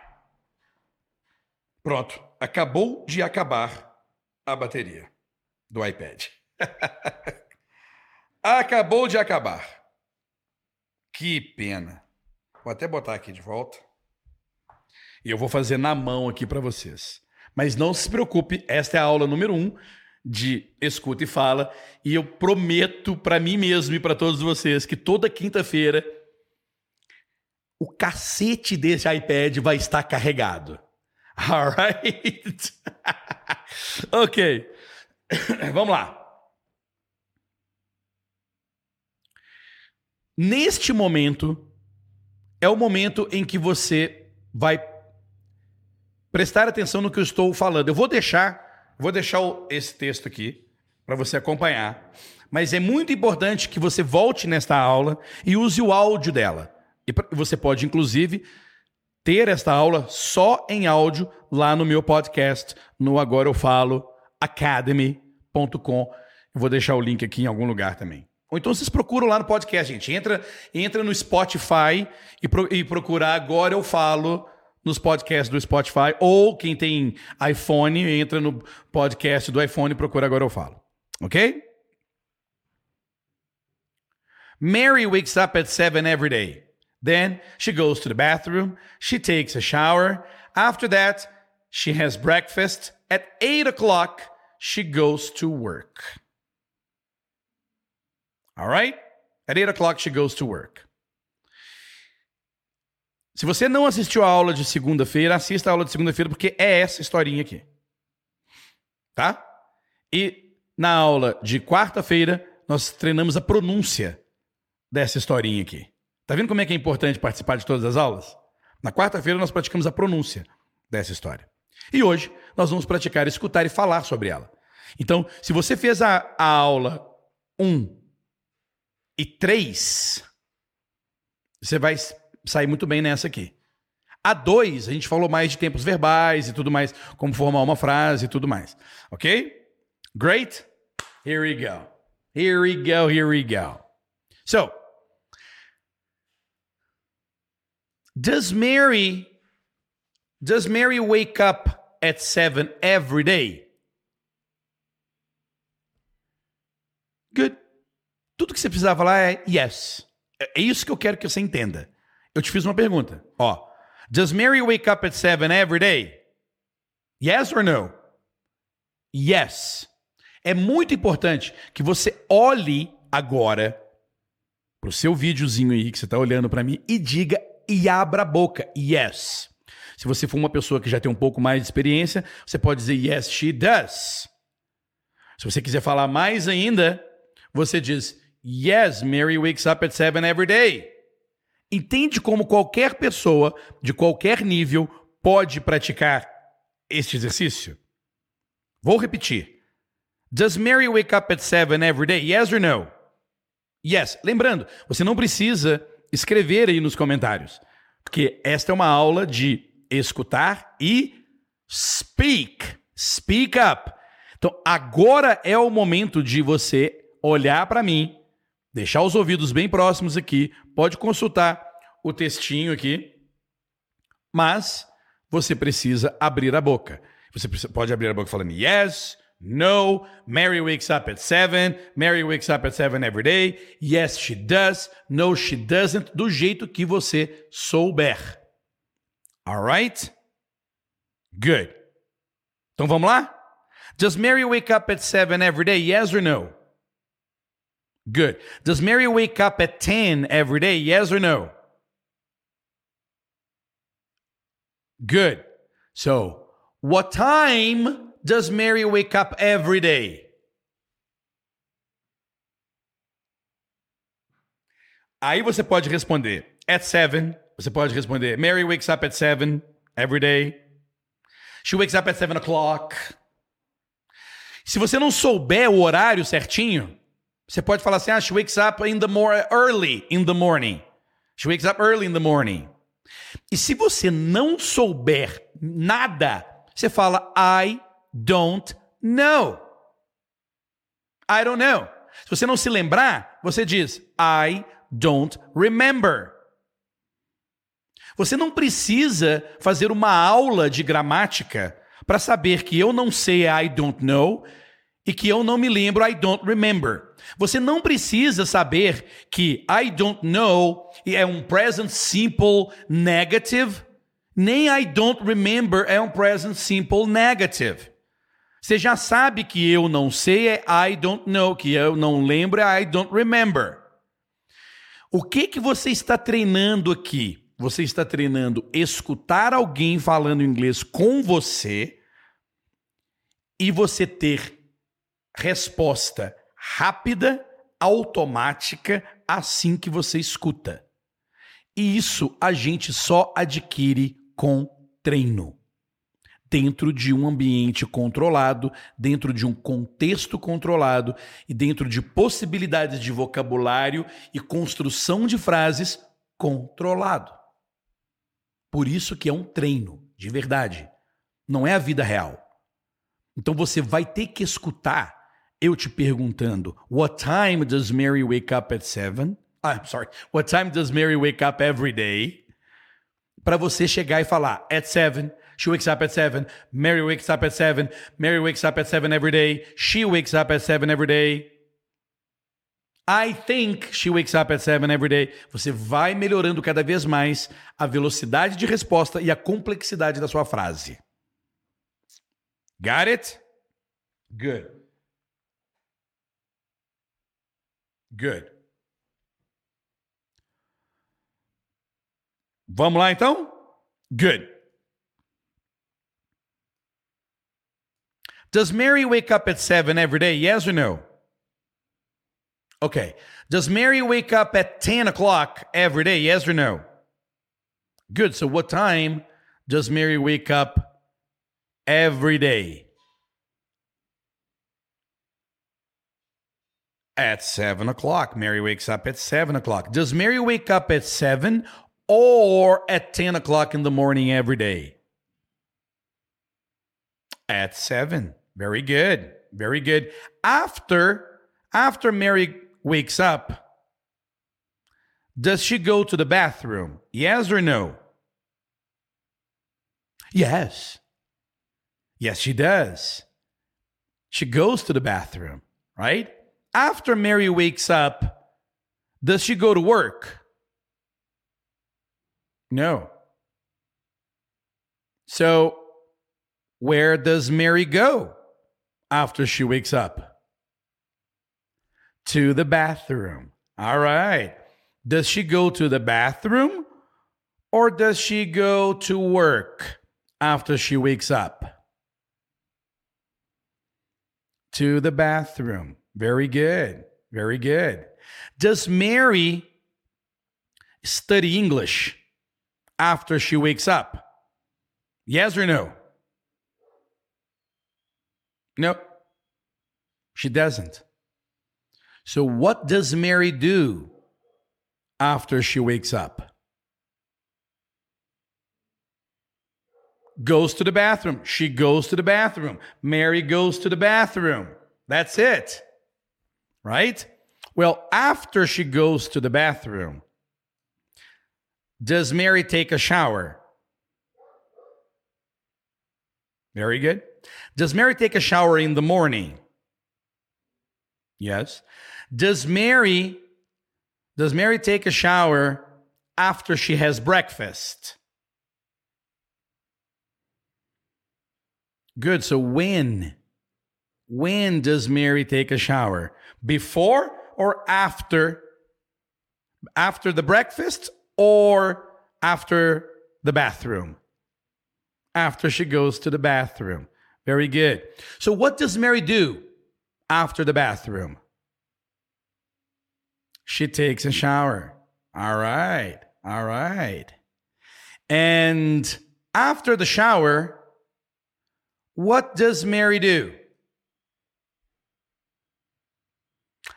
pronto. Acabou de acabar a bateria do iPad. [LAUGHS] Acabou de acabar. Que pena. Vou até botar aqui de volta. E eu vou fazer na mão aqui para vocês. Mas não se preocupe, esta é a aula número um de escuta e fala. E eu prometo para mim mesmo e para todos vocês que toda quinta-feira o cacete desse iPad vai estar carregado. [LAUGHS] Alright? [LAUGHS] ok. [COUGHS] Vamos lá. Neste momento, é o momento em que você vai prestar atenção no que eu estou falando. Eu vou deixar, vou deixar esse texto aqui para você acompanhar, mas é muito importante que você volte nesta aula e use o áudio dela. E você pode, inclusive, ter esta aula só em áudio lá no meu podcast, no Agora Eu Falo academy.com. Eu vou deixar o link aqui em algum lugar também. Ou então vocês procuram lá no podcast, gente. Entra, entra no Spotify e, pro, e procura Agora Eu Falo nos podcasts do Spotify. Ou quem tem iPhone, entra no podcast do iPhone e procura Agora Eu Falo. Ok? Mary wakes up at 7 every day. Then she goes to the bathroom, she takes a shower. After that, she has breakfast. At 8 o'clock, she goes to work. All right? At 8 o'clock, she goes to work. Se você não assistiu a aula de segunda-feira, assista a aula de segunda-feira, porque é essa historinha aqui. Tá? E na aula de quarta-feira, nós treinamos a pronúncia dessa historinha aqui. Tá vendo como é que é importante participar de todas as aulas? Na quarta-feira nós praticamos a pronúncia dessa história. E hoje nós vamos praticar escutar e falar sobre ela. Então, se você fez a, a aula 1 e 3, você vai sair muito bem nessa aqui. A 2, a gente falou mais de tempos verbais e tudo mais, como formar uma frase e tudo mais. Ok? Great? Here we go. Here we go, here we go. So, does Mary does Mary wake up at 7 every day? Good. Tudo que você precisava falar é yes. É isso que eu quero que você entenda. Eu te fiz uma pergunta. Ó, does Mary wake up at 7 every day? Yes or no? Yes. É muito importante que você olhe agora pro seu videozinho aí que você está olhando para mim e diga e abra a boca. Yes. Se você for uma pessoa que já tem um pouco mais de experiência, você pode dizer yes, she does. Se você quiser falar mais ainda, você diz yes, Mary wakes up at seven every day. Entende como qualquer pessoa de qualquer nível pode praticar este exercício? Vou repetir. Does Mary wake up at seven every day? Yes or no? Yes. Lembrando, você não precisa escrever aí nos comentários, porque esta é uma aula de escutar e speak. Speak up. Então, agora é o momento de você olhar para mim, deixar os ouvidos bem próximos aqui, pode consultar o textinho aqui, mas você precisa abrir a boca. Você pode abrir a boca falando yes, no, Mary wakes up at 7, Mary wakes up at 7 every day, yes, she does, no, she doesn't, do jeito que você souber. Alright? Good. Então vamos lá? Does Mary wake up at 7 every day? Yes or no? Good. Does Mary wake up at 10 every day? Yes or no? Good. So, what time does Mary wake up every day? Aí você pode responder at 7. Você pode responder Mary wakes up at 7 every day. She wakes up at 7 o'clock. Se você não souber o horário certinho, você pode falar assim: ah, she wakes up in the more early in the morning. She wakes up early in the morning. E se você não souber nada, você fala I don't know. I don't know. Se você não se lembrar, você diz I don't remember. Você não precisa fazer uma aula de gramática para saber que eu não sei I don't know e que eu não me lembro I don't remember. Você não precisa saber que I don't know é um present simple negative, nem I don't remember é um present simple negative. Você já sabe que eu não sei é I don't know, que eu não lembro é I don't remember. O que que você está treinando aqui? Você está treinando escutar alguém falando inglês com você e você ter resposta rápida, automática, assim que você escuta. E isso a gente só adquire com treino. Dentro de um ambiente controlado, dentro de um contexto controlado e dentro de possibilidades de vocabulário e construção de frases controlado. Por isso que é um treino, de verdade. Não é a vida real. Então você vai ter que escutar eu te perguntando, what time does Mary wake up at seven? I'm sorry, what time does Mary wake up every day? Para você chegar e falar, at seven, she wakes up at seven, Mary wakes up at seven, Mary wakes up at seven every day, she wakes up at seven every day. I think she wakes up at seven every day. Você vai melhorando cada vez mais a velocidade de resposta e a complexidade da sua frase. Got it? Good. Good. Vamos lá então? Good. Does Mary wake up at 7 every day? Yes or no? Okay. Does Mary wake up at 10 o'clock every day? Yes or no? Good. So, what time does Mary wake up every day? At 7 o'clock. Mary wakes up at 7 o'clock. Does Mary wake up at 7 or at 10 o'clock in the morning every day? At 7. Very good. Very good. After after Mary wakes up, does she go to the bathroom? Yes or no? Yes. Yes, she does. She goes to the bathroom, right? After Mary wakes up, does she go to work? No. So, where does Mary go after she wakes up? To the bathroom. All right. Does she go to the bathroom or does she go to work after she wakes up? To the bathroom. Very good. Very good. Does Mary study English after she wakes up? Yes or no? No, she doesn't. So, what does Mary do after she wakes up? Goes to the bathroom. She goes to the bathroom. Mary goes to the bathroom. That's it. Right? Well, after she goes to the bathroom, does Mary take a shower? Very good. Does Mary take a shower in the morning? Yes. Does Mary does Mary take a shower after she has breakfast? Good. So when when does Mary take a shower? Before or after after the breakfast or after the bathroom? After she goes to the bathroom. Very good. So, what does Mary do after the bathroom? She takes a shower. All right. All right. And after the shower, what does Mary do?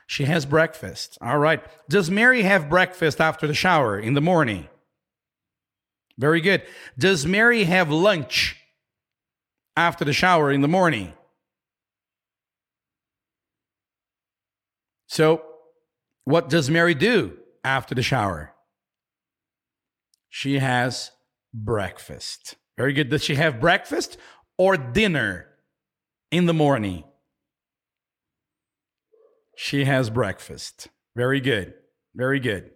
She has breakfast. All right. Does Mary have breakfast after the shower in the morning? Very good. Does Mary have lunch after the shower in the morning? So, what does Mary do after the shower? She has breakfast. Very good. Does she have breakfast or dinner in the morning? She has breakfast. Very good. Very good.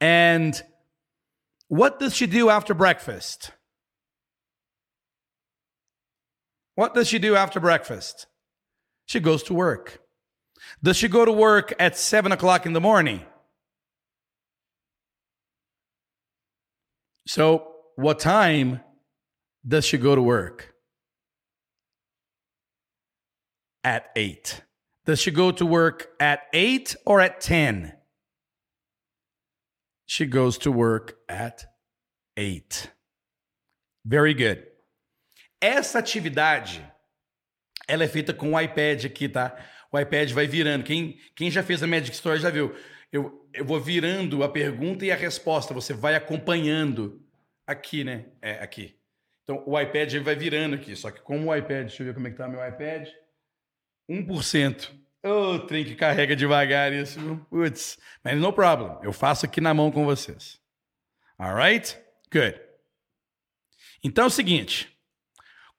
And what does she do after breakfast? What does she do after breakfast? She goes to work. Does she go to work at seven o'clock in the morning? So, what time does she go to work? At eight. Does she go to work at 8 or at 10? She goes to work at 8. Very good. Essa atividade, ela é feita com o iPad aqui, tá? O iPad vai virando. Quem, quem já fez a Magic Story já viu. Eu, eu vou virando a pergunta e a resposta. Você vai acompanhando aqui, né? É, aqui. Então, o iPad vai virando aqui. Só que como o iPad... Deixa eu ver como é que tá meu iPad. 1%. Ô, oh, trem que carrega devagar isso. Putz, mas no problem. Eu faço aqui na mão com vocês. Alright? Good. Então é o seguinte.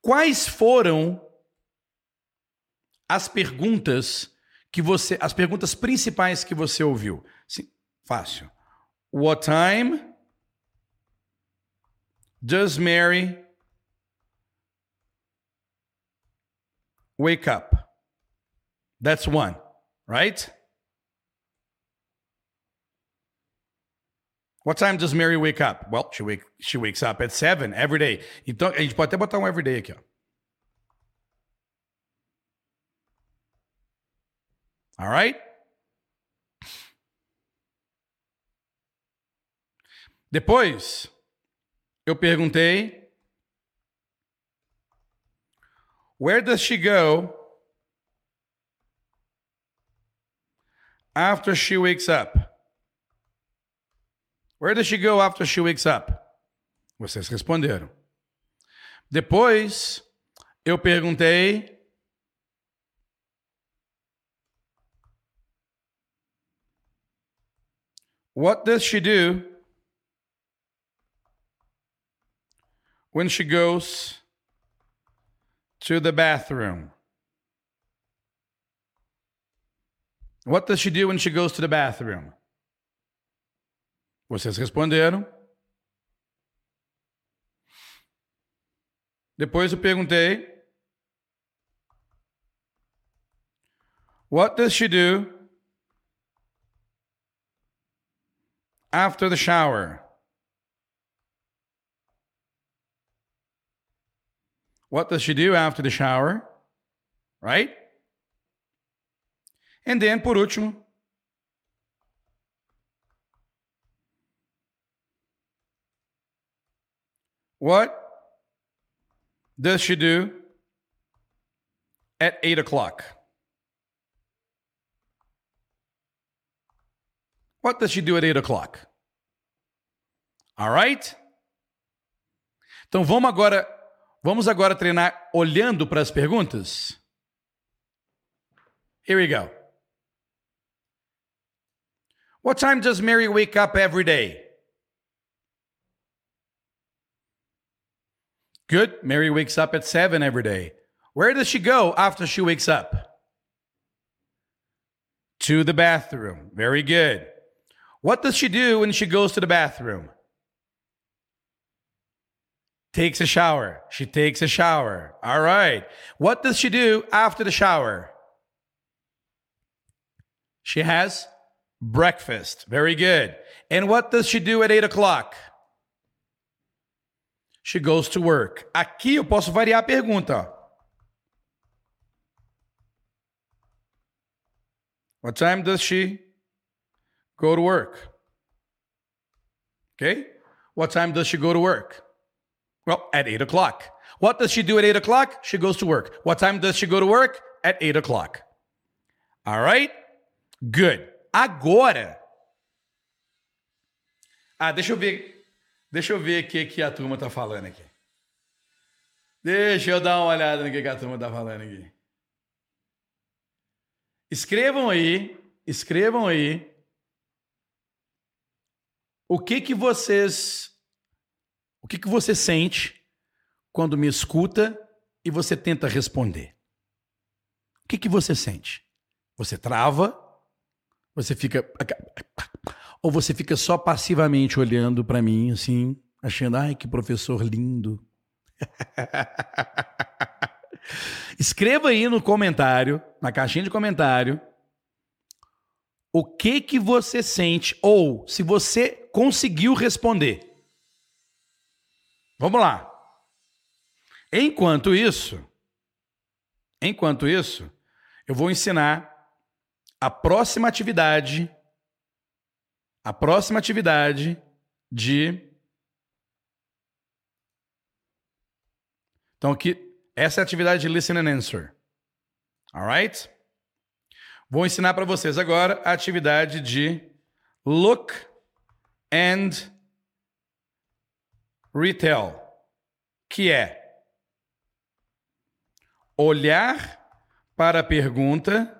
Quais foram as perguntas que você, as perguntas principais que você ouviu? Sim, fácil. What time does Mary wake up? That's one, right? What time does Mary wake up? Well, she wake, she wakes up at seven every day. Então, a gente pode até botar um everyday aqui, ó. All right? Depois, eu perguntei Where does she go after she wakes up? Where does she go after she wakes up? Vocês responderam. Depois, eu perguntei. What does she do when she goes to the bathroom? What does she do when she goes to the bathroom? Vocês responderam. Depois eu perguntei: What does she do after the shower? What does she do after the shower? Right? And then, por último, what does she do at 8 o'clock? What does she do at 8 o'clock? All right? Então vamos agora, vamos agora treinar olhando para as perguntas? Here we go. What time does Mary wake up every day? Good. Mary wakes up at 7 every day. Where does she go after she wakes up? To the bathroom. Very good. What does she do when she goes to the bathroom? Takes a shower. She takes a shower. All right. What does she do after the shower? She has breakfast. Very good. And what does she do at 8 o'clock? She goes to work. Aqui eu posso variar a pergunta. What time does she go to work? Okay. What time does she go to work? Well, at 8 o'clock. What does she do at 8 o'clock? She goes to work. What time does she go to work? At 8 o'clock. All right? Good. Agora. Ah, deixa eu ver. Deixa eu ver o que, que a turma tá falando aqui. Deixa eu dar uma olhada no que, que a turma tá falando aqui. Escrevam aí, escrevam aí o que que vocês o que que você sente quando me escuta e você tenta responder. O que que você sente? Você trava? Você fica ou você fica só passivamente olhando para mim assim, achando ai que professor lindo. [LAUGHS] Escreva aí no comentário, na caixinha de comentário, o que que você sente ou se você conseguiu responder. Vamos lá. Enquanto isso, enquanto isso, eu vou ensinar a próxima atividade a próxima atividade de Então aqui essa é a atividade de listen and answer. Alright? Vou ensinar para vocês agora a atividade de look and retell, que é olhar para a pergunta,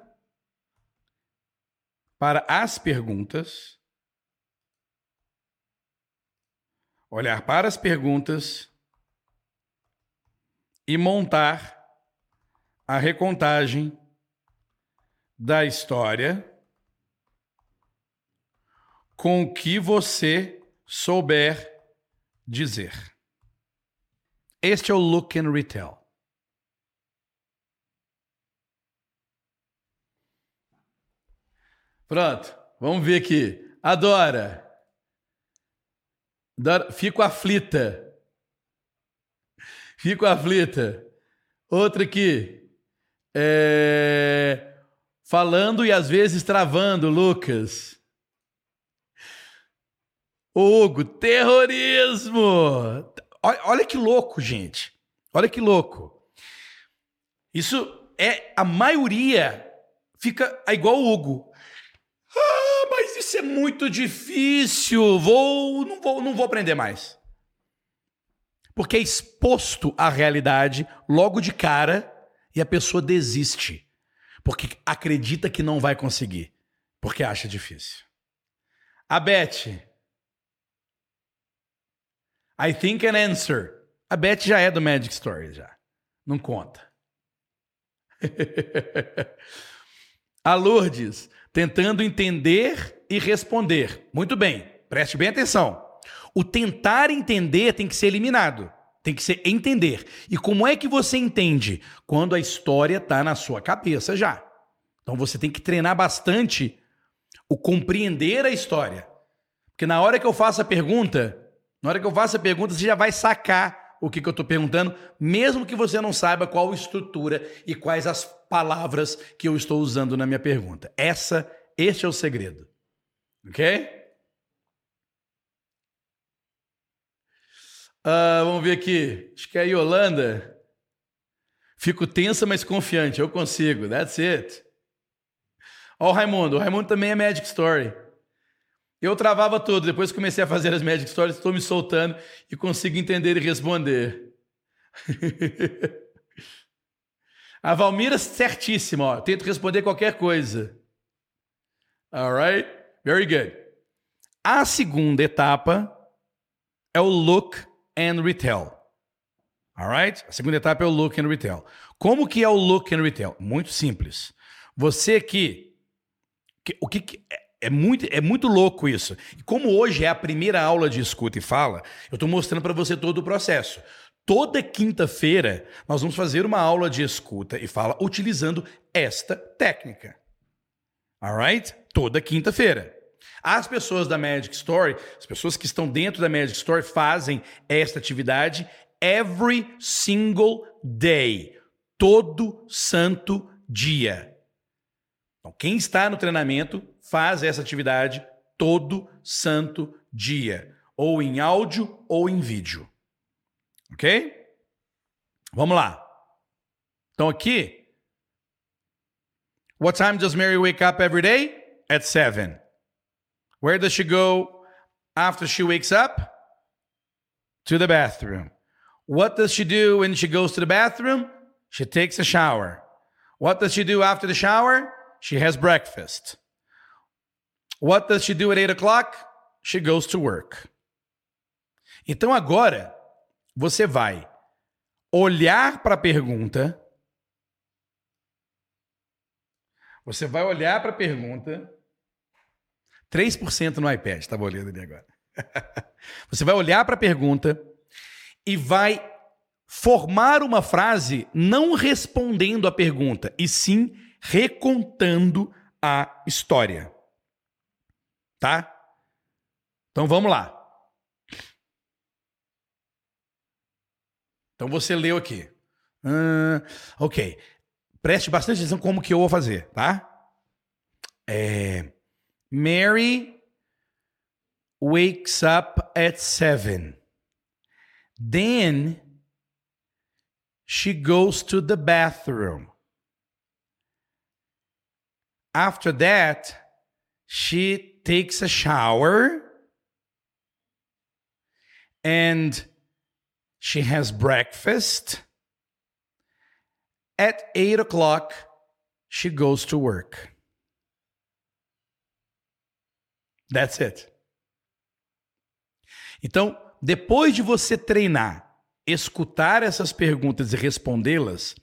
para as perguntas, olhar para as perguntas e montar a recontagem da história com o que você souber dizer. Este é o look and retell. Pronto, vamos ver aqui. Adora. Fico aflita. Fico aflita. Outra aqui. É... Falando e às vezes travando, Lucas. Hugo, terrorismo! Olha, olha que louco, gente. Olha que louco. Isso é a maioria fica igual o Hugo. Ah, mas isso é muito difícil. Vou, não vou, não vou aprender mais. Porque é exposto à realidade logo de cara e a pessoa desiste. Porque acredita que não vai conseguir. Porque acha difícil. A Beth. I think an answer. A Beth já é do Magic Story, já. Não conta. [LAUGHS] a Lourdes, tentando entender e responder. Muito bem, preste bem atenção. O tentar entender tem que ser eliminado. Tem que ser entender. E como é que você entende? Quando a história está na sua cabeça já. Então você tem que treinar bastante o compreender a história. Porque na hora que eu faço a pergunta, na hora que eu faço a pergunta, você já vai sacar o que, que eu estou perguntando, mesmo que você não saiba qual estrutura e quais as palavras que eu estou usando na minha pergunta. Essa, este é o segredo. Ok? Uh, vamos ver aqui. Acho que é a Yolanda. Fico tensa, mas confiante. Eu consigo. That's it. Ó, o Raimundo. O Raimundo também é Magic Story. Eu travava tudo. Depois comecei a fazer as Magic Stories, estou me soltando e consigo entender e responder. [LAUGHS] a Valmira, certíssima. Ó. Tento responder qualquer coisa. Alright? Very good. A segunda etapa é o look and retell. Alright? A segunda etapa é o look and retell. Como que é o look and retell? Muito simples. Você que, que o que, que é muito, é muito louco isso. Como hoje é a primeira aula de escuta e fala, eu estou mostrando para você todo o processo. Toda quinta-feira nós vamos fazer uma aula de escuta e fala utilizando esta técnica. Alright? Toda quinta-feira. As pessoas da Magic Story, as pessoas que estão dentro da Magic Story, fazem esta atividade every single day. Todo santo dia. Então, quem está no treinamento faz essa atividade todo santo dia, ou em áudio ou em vídeo. Ok? Vamos lá. Então aqui. What time does Mary wake up every day? At 7. Where does she go after she wakes up? To the bathroom. What does she do when she goes to the bathroom? She takes a shower. What does she do after the shower? She has breakfast. What does she do at 8 o'clock? She goes to work. Então agora você vai olhar para a pergunta. Você vai olhar para a pergunta. 3% no iPad, estava olhando ali agora. [LAUGHS] Você vai olhar para a pergunta e vai formar uma frase não respondendo a pergunta, e sim recontando a história. Tá? Então vamos lá. Então você leu aqui. Uh, ok. Preste bastante atenção como que eu vou fazer, tá? É, Mary wakes up at seven. Then she goes to the bathroom. After that, she takes a shower and she has breakfast. At eight o'clock, she goes to work. That's it. Então, depois de você treinar, escutar essas perguntas e respondê-las,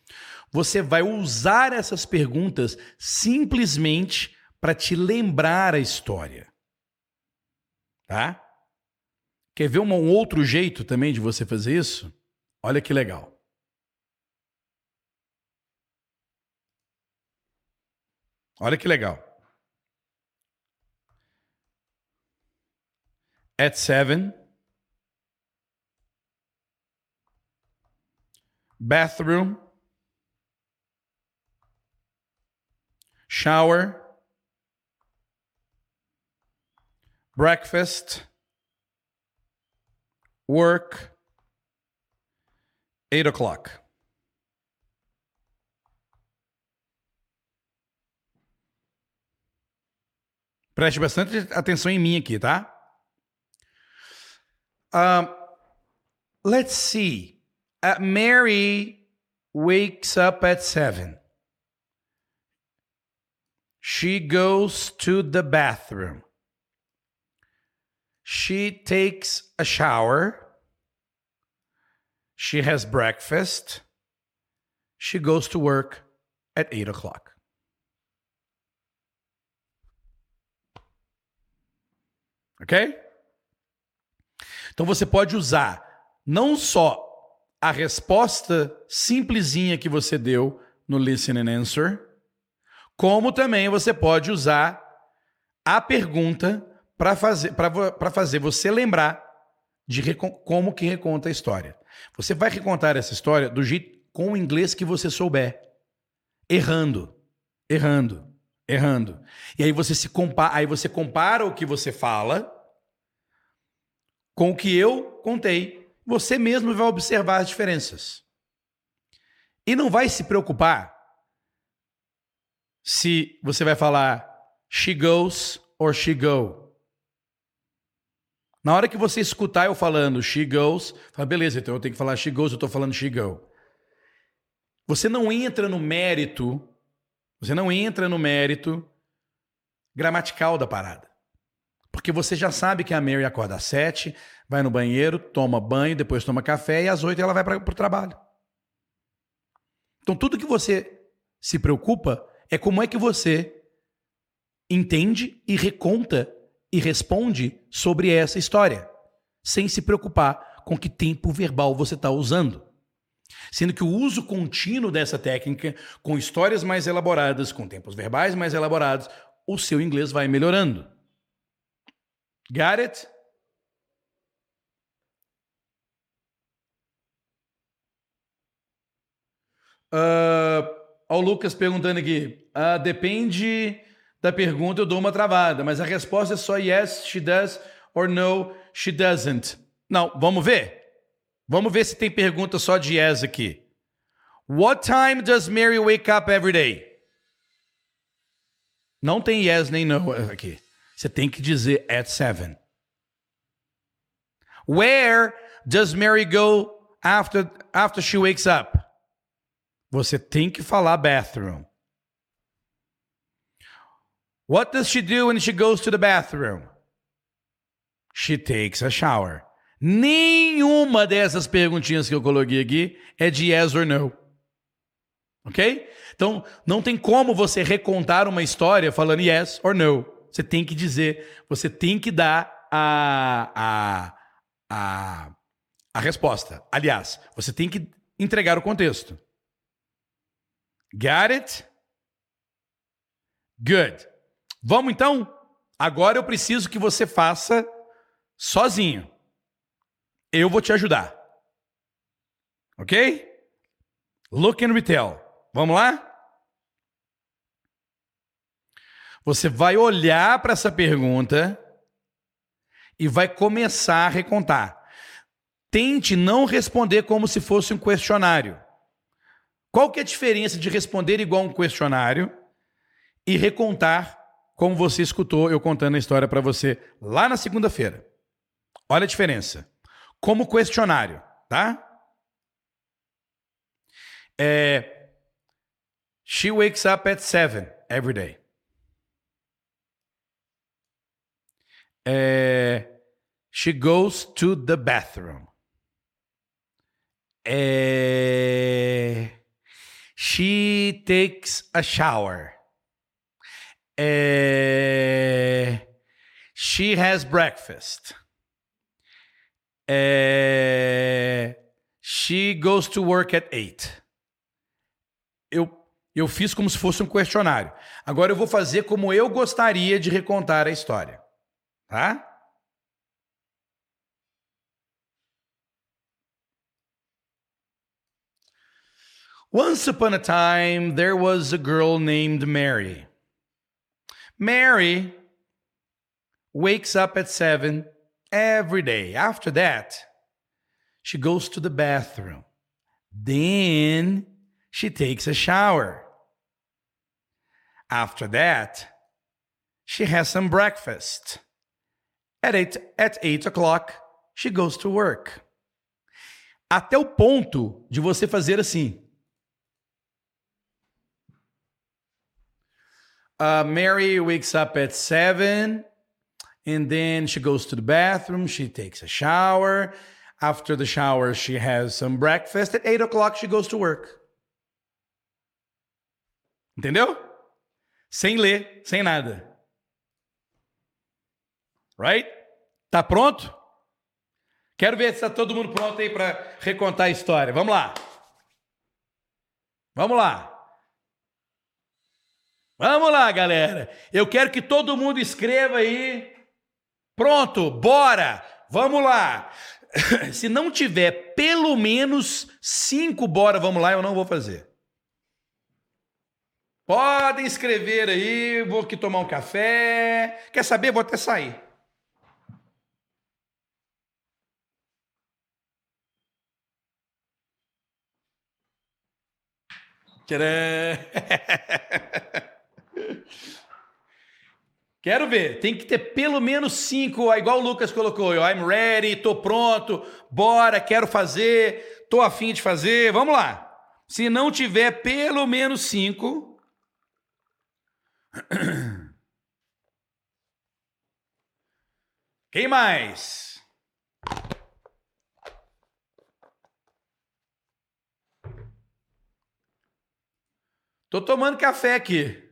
você vai usar essas perguntas simplesmente para te lembrar a história. Tá? Quer ver um outro jeito também de você fazer isso? Olha que legal. Olha que legal. At seven, bathroom, shower, breakfast, work, eight o'clock. Preste bastante atenção em mim aqui, tá? Um, let's see. Uh, Mary wakes up at seven. She goes to the bathroom. She takes a shower. She has breakfast. She goes to work at eight o'clock. Ok? Então você pode usar não só a resposta simplesinha que você deu no Listen and Answer, como também você pode usar a pergunta para fazer, fazer você lembrar de como que reconta a história. Você vai recontar essa história do jeito com o inglês que você souber, errando, errando, errando. E aí você se compara, aí você compara o que você fala com o que eu contei. Você mesmo vai observar as diferenças. E não vai se preocupar se você vai falar she goes or she go. Na hora que você escutar eu falando she goes, fala, beleza, então eu tenho que falar she goes, eu estou falando she go. Você não entra no mérito, você não entra no mérito gramatical da parada. Porque você já sabe que a Mary acorda às sete, vai no banheiro, toma banho, depois toma café e às oito ela vai para o trabalho. Então tudo que você se preocupa é como é que você entende e reconta e responde sobre essa história, sem se preocupar com que tempo verbal você está usando. Sendo que o uso contínuo dessa técnica, com histórias mais elaboradas, com tempos verbais mais elaborados, o seu inglês vai melhorando. Got it? Uh, o Lucas perguntando aqui. Uh, depende da pergunta, eu dou uma travada, mas a resposta é só yes, she does, or no, she doesn't. Não, vamos ver? Vamos ver se tem pergunta só de yes aqui. What time does Mary wake up every day? Não tem yes nem no aqui. Você tem que dizer at seven. Where does Mary go after, after she wakes up? Você tem que falar bathroom. What does she do when she goes to the bathroom? She takes a shower. Nenhuma dessas perguntinhas que eu coloquei aqui é de yes or no. Ok? Então, não tem como você recontar uma história falando yes or no. Você tem que dizer, você tem que dar a, a, a, a resposta. Aliás, você tem que entregar o contexto. Got it? Good. Vamos então? Agora eu preciso que você faça sozinho. Eu vou te ajudar. Ok? Look and retell. Vamos lá? Você vai olhar para essa pergunta e vai começar a recontar. Tente não responder como se fosse um questionário. Qual que é a diferença de responder igual um questionário e recontar como você escutou eu contando a história para você lá na segunda-feira? Olha a diferença. Como questionário, tá? É, she wakes up at seven every day. É, she goes to the bathroom. É, she takes a shower. É, she has breakfast. É, she goes to work at eight. Eu, eu fiz como se fosse um questionário. Agora eu vou fazer como eu gostaria de recontar a história. Tá? Once upon a time, there was a girl named Mary. Mary wakes up at 7 every day. After that, she goes to the bathroom. Then she takes a shower. After that, she has some breakfast. At 8, at eight o'clock, she goes to work. Até o ponto de você fazer assim. Uh, Mary wakes up at 7 and then she goes to the bathroom. She takes a shower. After the shower, she has some breakfast. At 8 o'clock, she goes to work. Entendeu? Sem ler, sem nada. Right? Tá pronto? Quero ver se está todo mundo pronto aí para recontar a história. Vamos lá. Vamos lá. Vamos lá, galera. Eu quero que todo mundo escreva aí. Pronto, bora. Vamos lá. [LAUGHS] Se não tiver pelo menos cinco bora, vamos lá, eu não vou fazer. Podem escrever aí, vou aqui tomar um café. Quer saber? Vou até sair. Tcharam! [LAUGHS] Quero ver. Tem que ter pelo menos cinco, igual o Lucas colocou. I'm ready, tô pronto, bora, quero fazer, tô afim de fazer. Vamos lá. Se não tiver pelo menos cinco. [CLEARS THROAT] Quem mais? Tô tomando café aqui.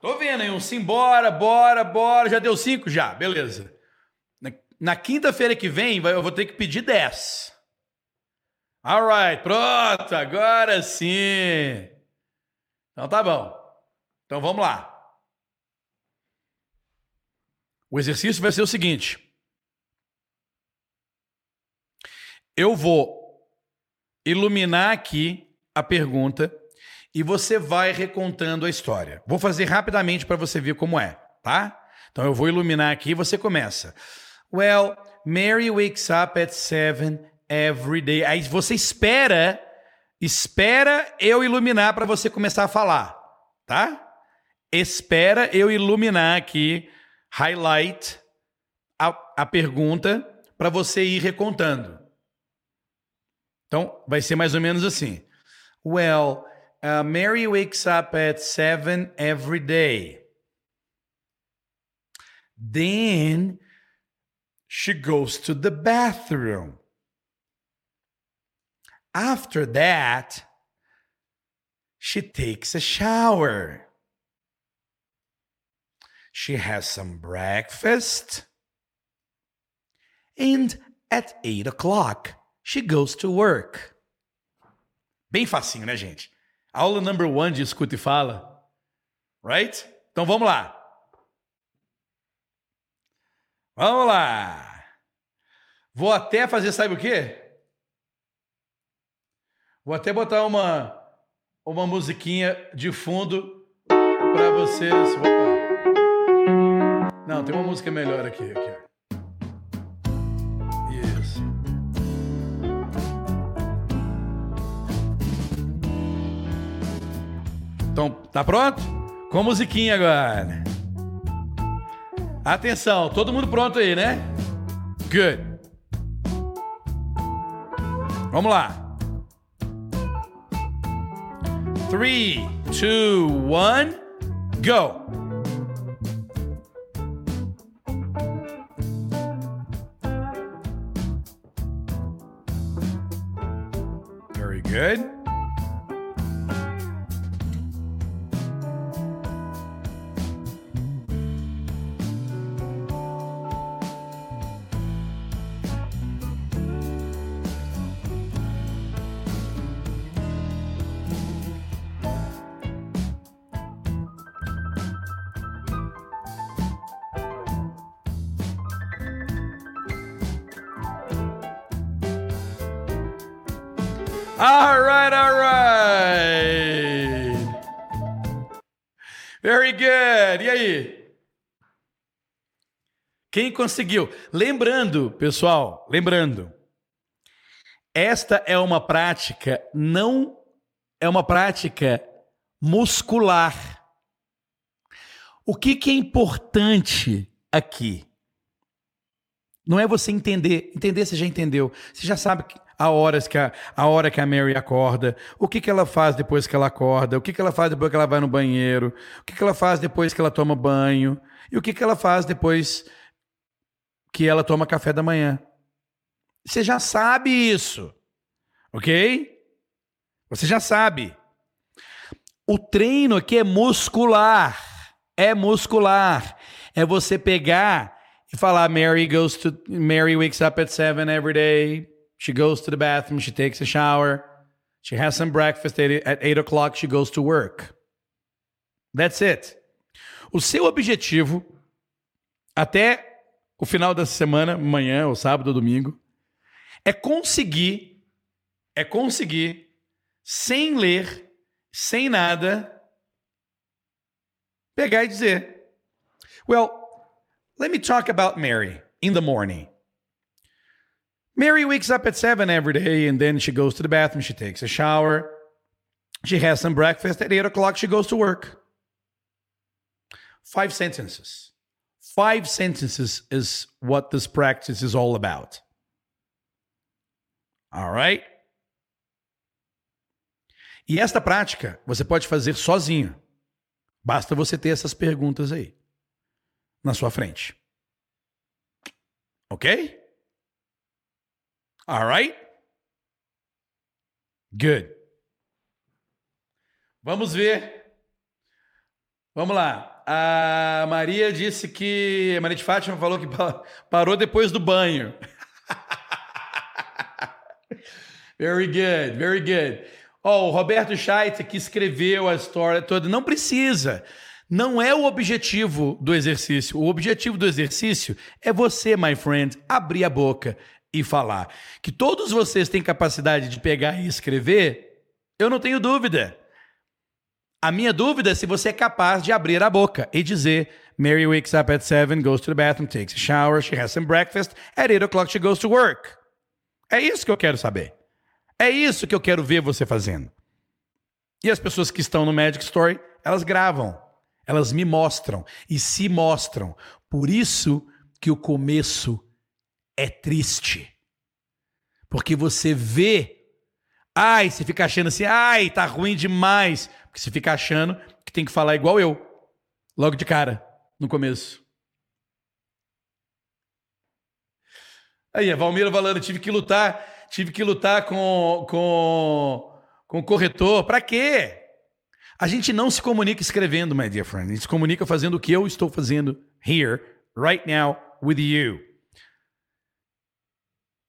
Tô vendo aí um simbora, bora, bora. Já deu cinco? Já, beleza. Na, na quinta-feira que vem, eu vou ter que pedir dez. Alright, pronto, agora sim. Então tá bom. Então vamos lá. O exercício vai ser o seguinte. Eu vou iluminar aqui a pergunta e você vai recontando a história. Vou fazer rapidamente para você ver como é, tá? Então eu vou iluminar aqui e você começa. Well, Mary wakes up at seven every day. Aí você espera, espera eu iluminar para você começar a falar, tá? Espera eu iluminar aqui, highlight a, a pergunta para você ir recontando. Então, vai ser mais ou menos assim. Well, uh, Mary wakes up at seven every day. Then she goes to the bathroom. After that, she takes a shower. She has some breakfast. And at eight o'clock, she goes to work. Bem facinho, né, gente? Aula number one de escuta e fala. Right? Então vamos lá. Vamos lá. Vou até fazer, sabe o quê? Vou até botar uma, uma musiquinha de fundo para vocês. Opa. Não, tem uma música melhor aqui. aqui. Então, tá pronto? Com musiquinha agora. Atenção, todo mundo pronto aí, né? Good. Vamos lá. Three, two, one, go. Quem conseguiu? Lembrando, pessoal, lembrando, esta é uma prática não é uma prática muscular. O que, que é importante aqui? Não é você entender, entender você já entendeu. Você já sabe a horas que a, a hora que a Mary acorda, o que, que ela faz depois que ela acorda, o que, que ela faz depois que ela vai no banheiro, o que, que ela faz depois que ela toma banho, e o que, que ela faz depois que ela toma café da manhã. Você já sabe isso, ok? Você já sabe. O treino aqui é muscular. É muscular. É você pegar e falar Mary goes to Mary wakes up at seven every day. She goes to the bathroom. She takes a shower. She has some breakfast at eight o'clock. She goes to work. That's it. O seu objetivo até o final dessa semana, amanhã, ou sábado ou domingo, é conseguir, é conseguir, sem ler, sem nada, pegar e dizer: Well, let me talk about Mary in the morning. Mary wakes up at seven every day and then she goes to the bathroom, she takes a shower, she has some breakfast. At eight o'clock, she goes to work. Five sentences. Five sentences is what this practice is all about. All right? E esta prática você pode fazer sozinho. Basta você ter essas perguntas aí na sua frente. Ok? All right? Good. Vamos ver. Vamos lá. A Maria disse que. Maria de Fátima falou que parou depois do banho. [LAUGHS] very good, very good. Oh, o Roberto Scheidt, que escreveu a história toda, não precisa. Não é o objetivo do exercício. O objetivo do exercício é você, my friend, abrir a boca e falar. Que todos vocês têm capacidade de pegar e escrever, eu não tenho dúvida. A minha dúvida é se você é capaz de abrir a boca e dizer: Mary wakes up at 7, goes to the bathroom, takes a shower, she has some breakfast, at 8 o'clock she goes to work. É isso que eu quero saber. É isso que eu quero ver você fazendo. E as pessoas que estão no Magic Story, elas gravam, elas me mostram e se mostram. Por isso que o começo é triste. Porque você vê, ai, você fica achando assim, ai, tá ruim demais. Porque você fica achando que tem que falar igual eu, logo de cara, no começo. Aí, a Valmira falando, tive que lutar, tive que lutar com, com, com o corretor. Para quê? A gente não se comunica escrevendo, my dear friend. A gente se comunica fazendo o que eu estou fazendo here, right now, with you.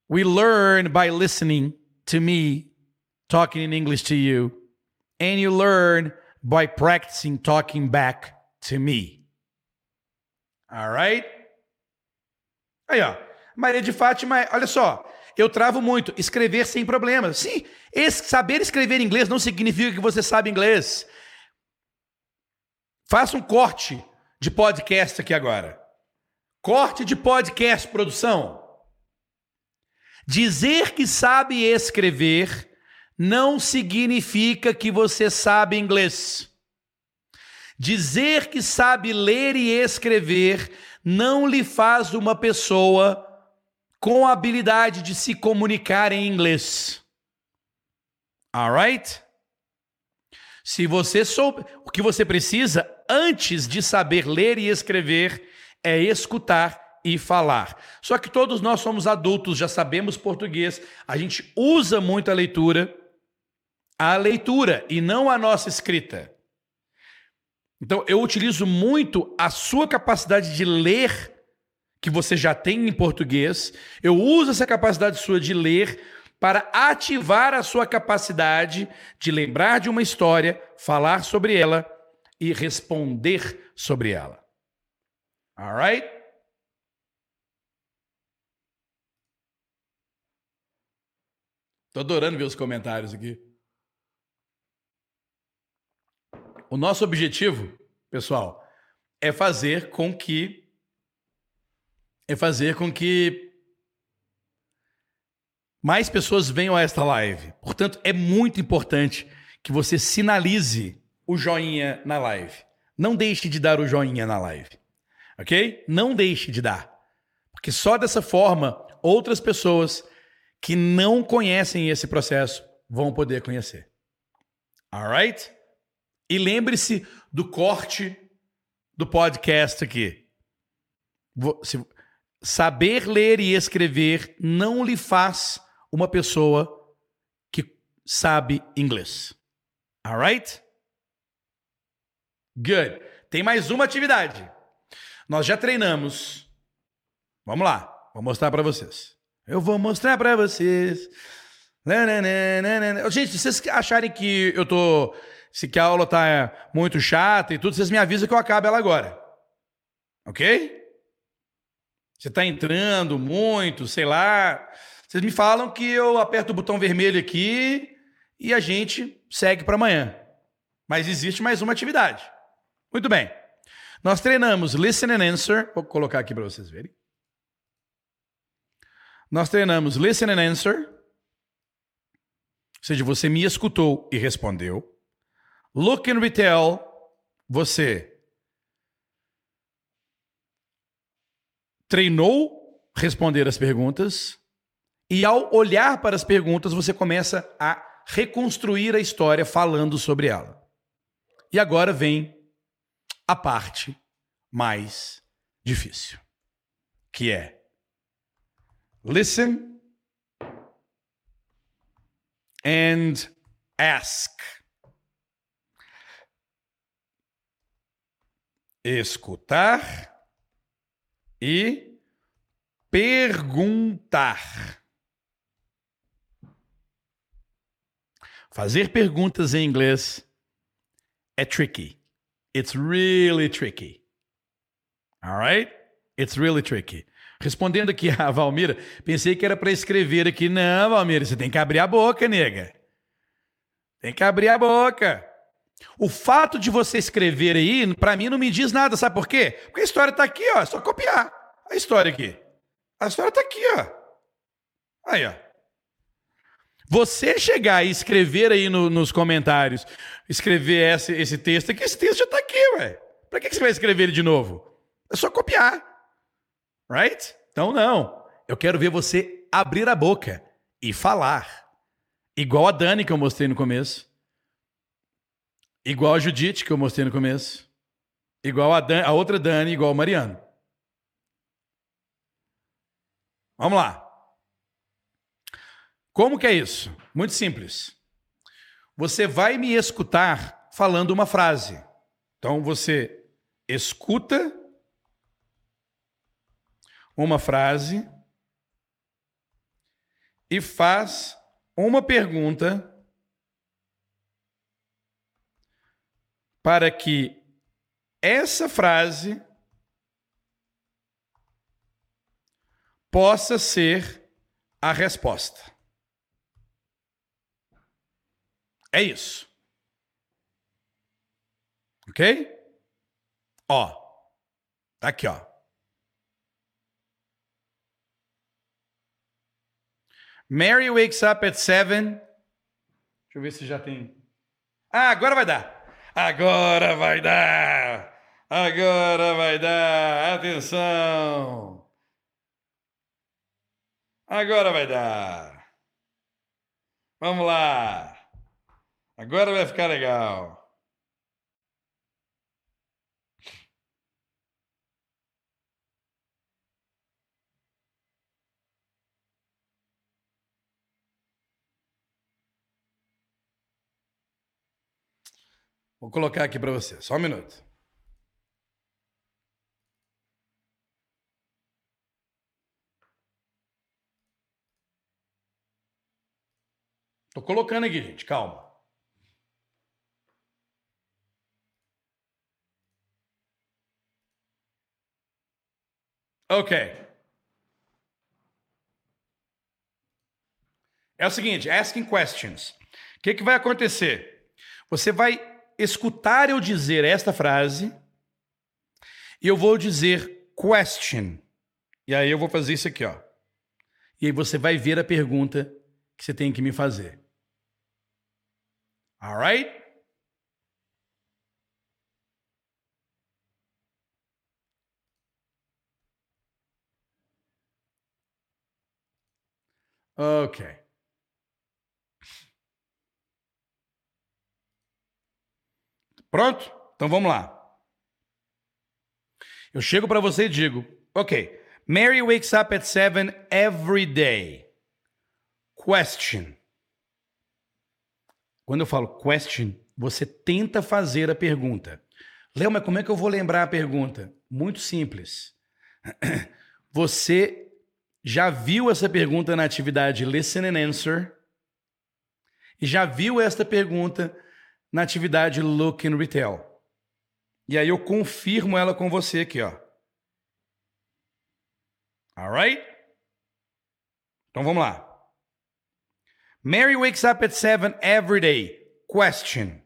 We learn by listening to me talking in English to you and you learn by practicing talking back to me. All right? Aí, ó. Maria de Fátima, olha só. Eu travo muito. Escrever sem problemas. Sim, esse, saber escrever inglês não significa que você sabe inglês. Faça um corte de podcast aqui agora. Corte de podcast, produção. Dizer que sabe escrever não significa que você sabe inglês. Dizer que sabe ler e escrever não lhe faz uma pessoa com a habilidade de se comunicar em inglês. Alright? Se você souber, o que você precisa antes de saber ler e escrever é escutar e falar. Só que todos nós somos adultos, já sabemos português, a gente usa muito a leitura a leitura e não a nossa escrita. Então, eu utilizo muito a sua capacidade de ler, que você já tem em português. Eu uso essa capacidade sua de ler para ativar a sua capacidade de lembrar de uma história, falar sobre ela e responder sobre ela. Alright? Tô adorando ver os comentários aqui. O nosso objetivo, pessoal, é fazer com que é fazer com que mais pessoas venham a esta live. Portanto, é muito importante que você sinalize o joinha na live. Não deixe de dar o joinha na live. OK? Não deixe de dar. Porque só dessa forma outras pessoas que não conhecem esse processo vão poder conhecer. Alright? E lembre-se do corte do podcast aqui. Saber ler e escrever não lhe faz uma pessoa que sabe inglês. Alright? Good. Tem mais uma atividade. Nós já treinamos. Vamos lá. Vou mostrar para vocês. Eu vou mostrar para vocês. Gente, se vocês acharem que eu tô. Se que a aula tá muito chata e tudo, vocês me avisam que eu acabo ela agora. Ok? Você tá entrando muito, sei lá. Vocês me falam que eu aperto o botão vermelho aqui e a gente segue para amanhã. Mas existe mais uma atividade. Muito bem. Nós treinamos Listen and Answer. Vou colocar aqui para vocês verem. Nós treinamos Listen and Answer, ou seja, você me escutou e respondeu. Look and Retell, você treinou responder as perguntas e ao olhar para as perguntas você começa a reconstruir a história falando sobre ela. E agora vem a parte mais difícil, que é listen and ask. Escutar e perguntar. Fazer perguntas em inglês é tricky. It's really tricky. All right? It's really tricky. Respondendo aqui a Valmira, pensei que era para escrever aqui. Não, Valmira, você tem que abrir a boca, nega. Tem que abrir a boca. O fato de você escrever aí, para mim, não me diz nada, sabe por quê? Porque a história está aqui, ó. É só copiar a história aqui. A história está aqui, ó. Aí, ó. Você chegar e escrever aí no, nos comentários, escrever esse, esse texto aqui, esse texto já está aqui, ué. Para que, que você vai escrever ele de novo? É só copiar. Right? Então, não. Eu quero ver você abrir a boca e falar. Igual a Dani que eu mostrei no começo. Igual a Judite que eu mostrei no começo. Igual a, Dan, a outra Dani, igual a Mariano. Vamos lá. Como que é isso? Muito simples. Você vai me escutar falando uma frase. Então você escuta uma frase e faz uma pergunta para que essa frase possa ser a resposta. É isso. Ok? Ó, tá aqui, ó. Mary wakes up at seven. Deixa eu ver se já tem. Ah, agora vai dar. Agora vai dar. Agora vai dar. Atenção. Agora vai dar. Vamos lá. Agora vai ficar legal. Vou colocar aqui para você, só um minuto. Tô colocando aqui, gente, calma. Ok. É o seguinte, asking questions. O que, que vai acontecer? Você vai escutar eu dizer esta frase eu vou dizer question. E aí eu vou fazer isso aqui, ó. E aí você vai ver a pergunta que você tem que me fazer. Alright? Ok. Pronto? Então vamos lá. Eu chego para você e digo: Ok, Mary wakes up at 7 every day. Question. Quando eu falo question, você tenta fazer a pergunta. Léo, mas como é que eu vou lembrar a pergunta? Muito simples. [CLEARS THROAT] Você já viu essa pergunta na atividade Listen and Answer e já viu esta pergunta na atividade Look and Retail. E aí eu confirmo ela com você aqui, ó. Alright? Então vamos lá. Mary wakes up at 7 every day. Question.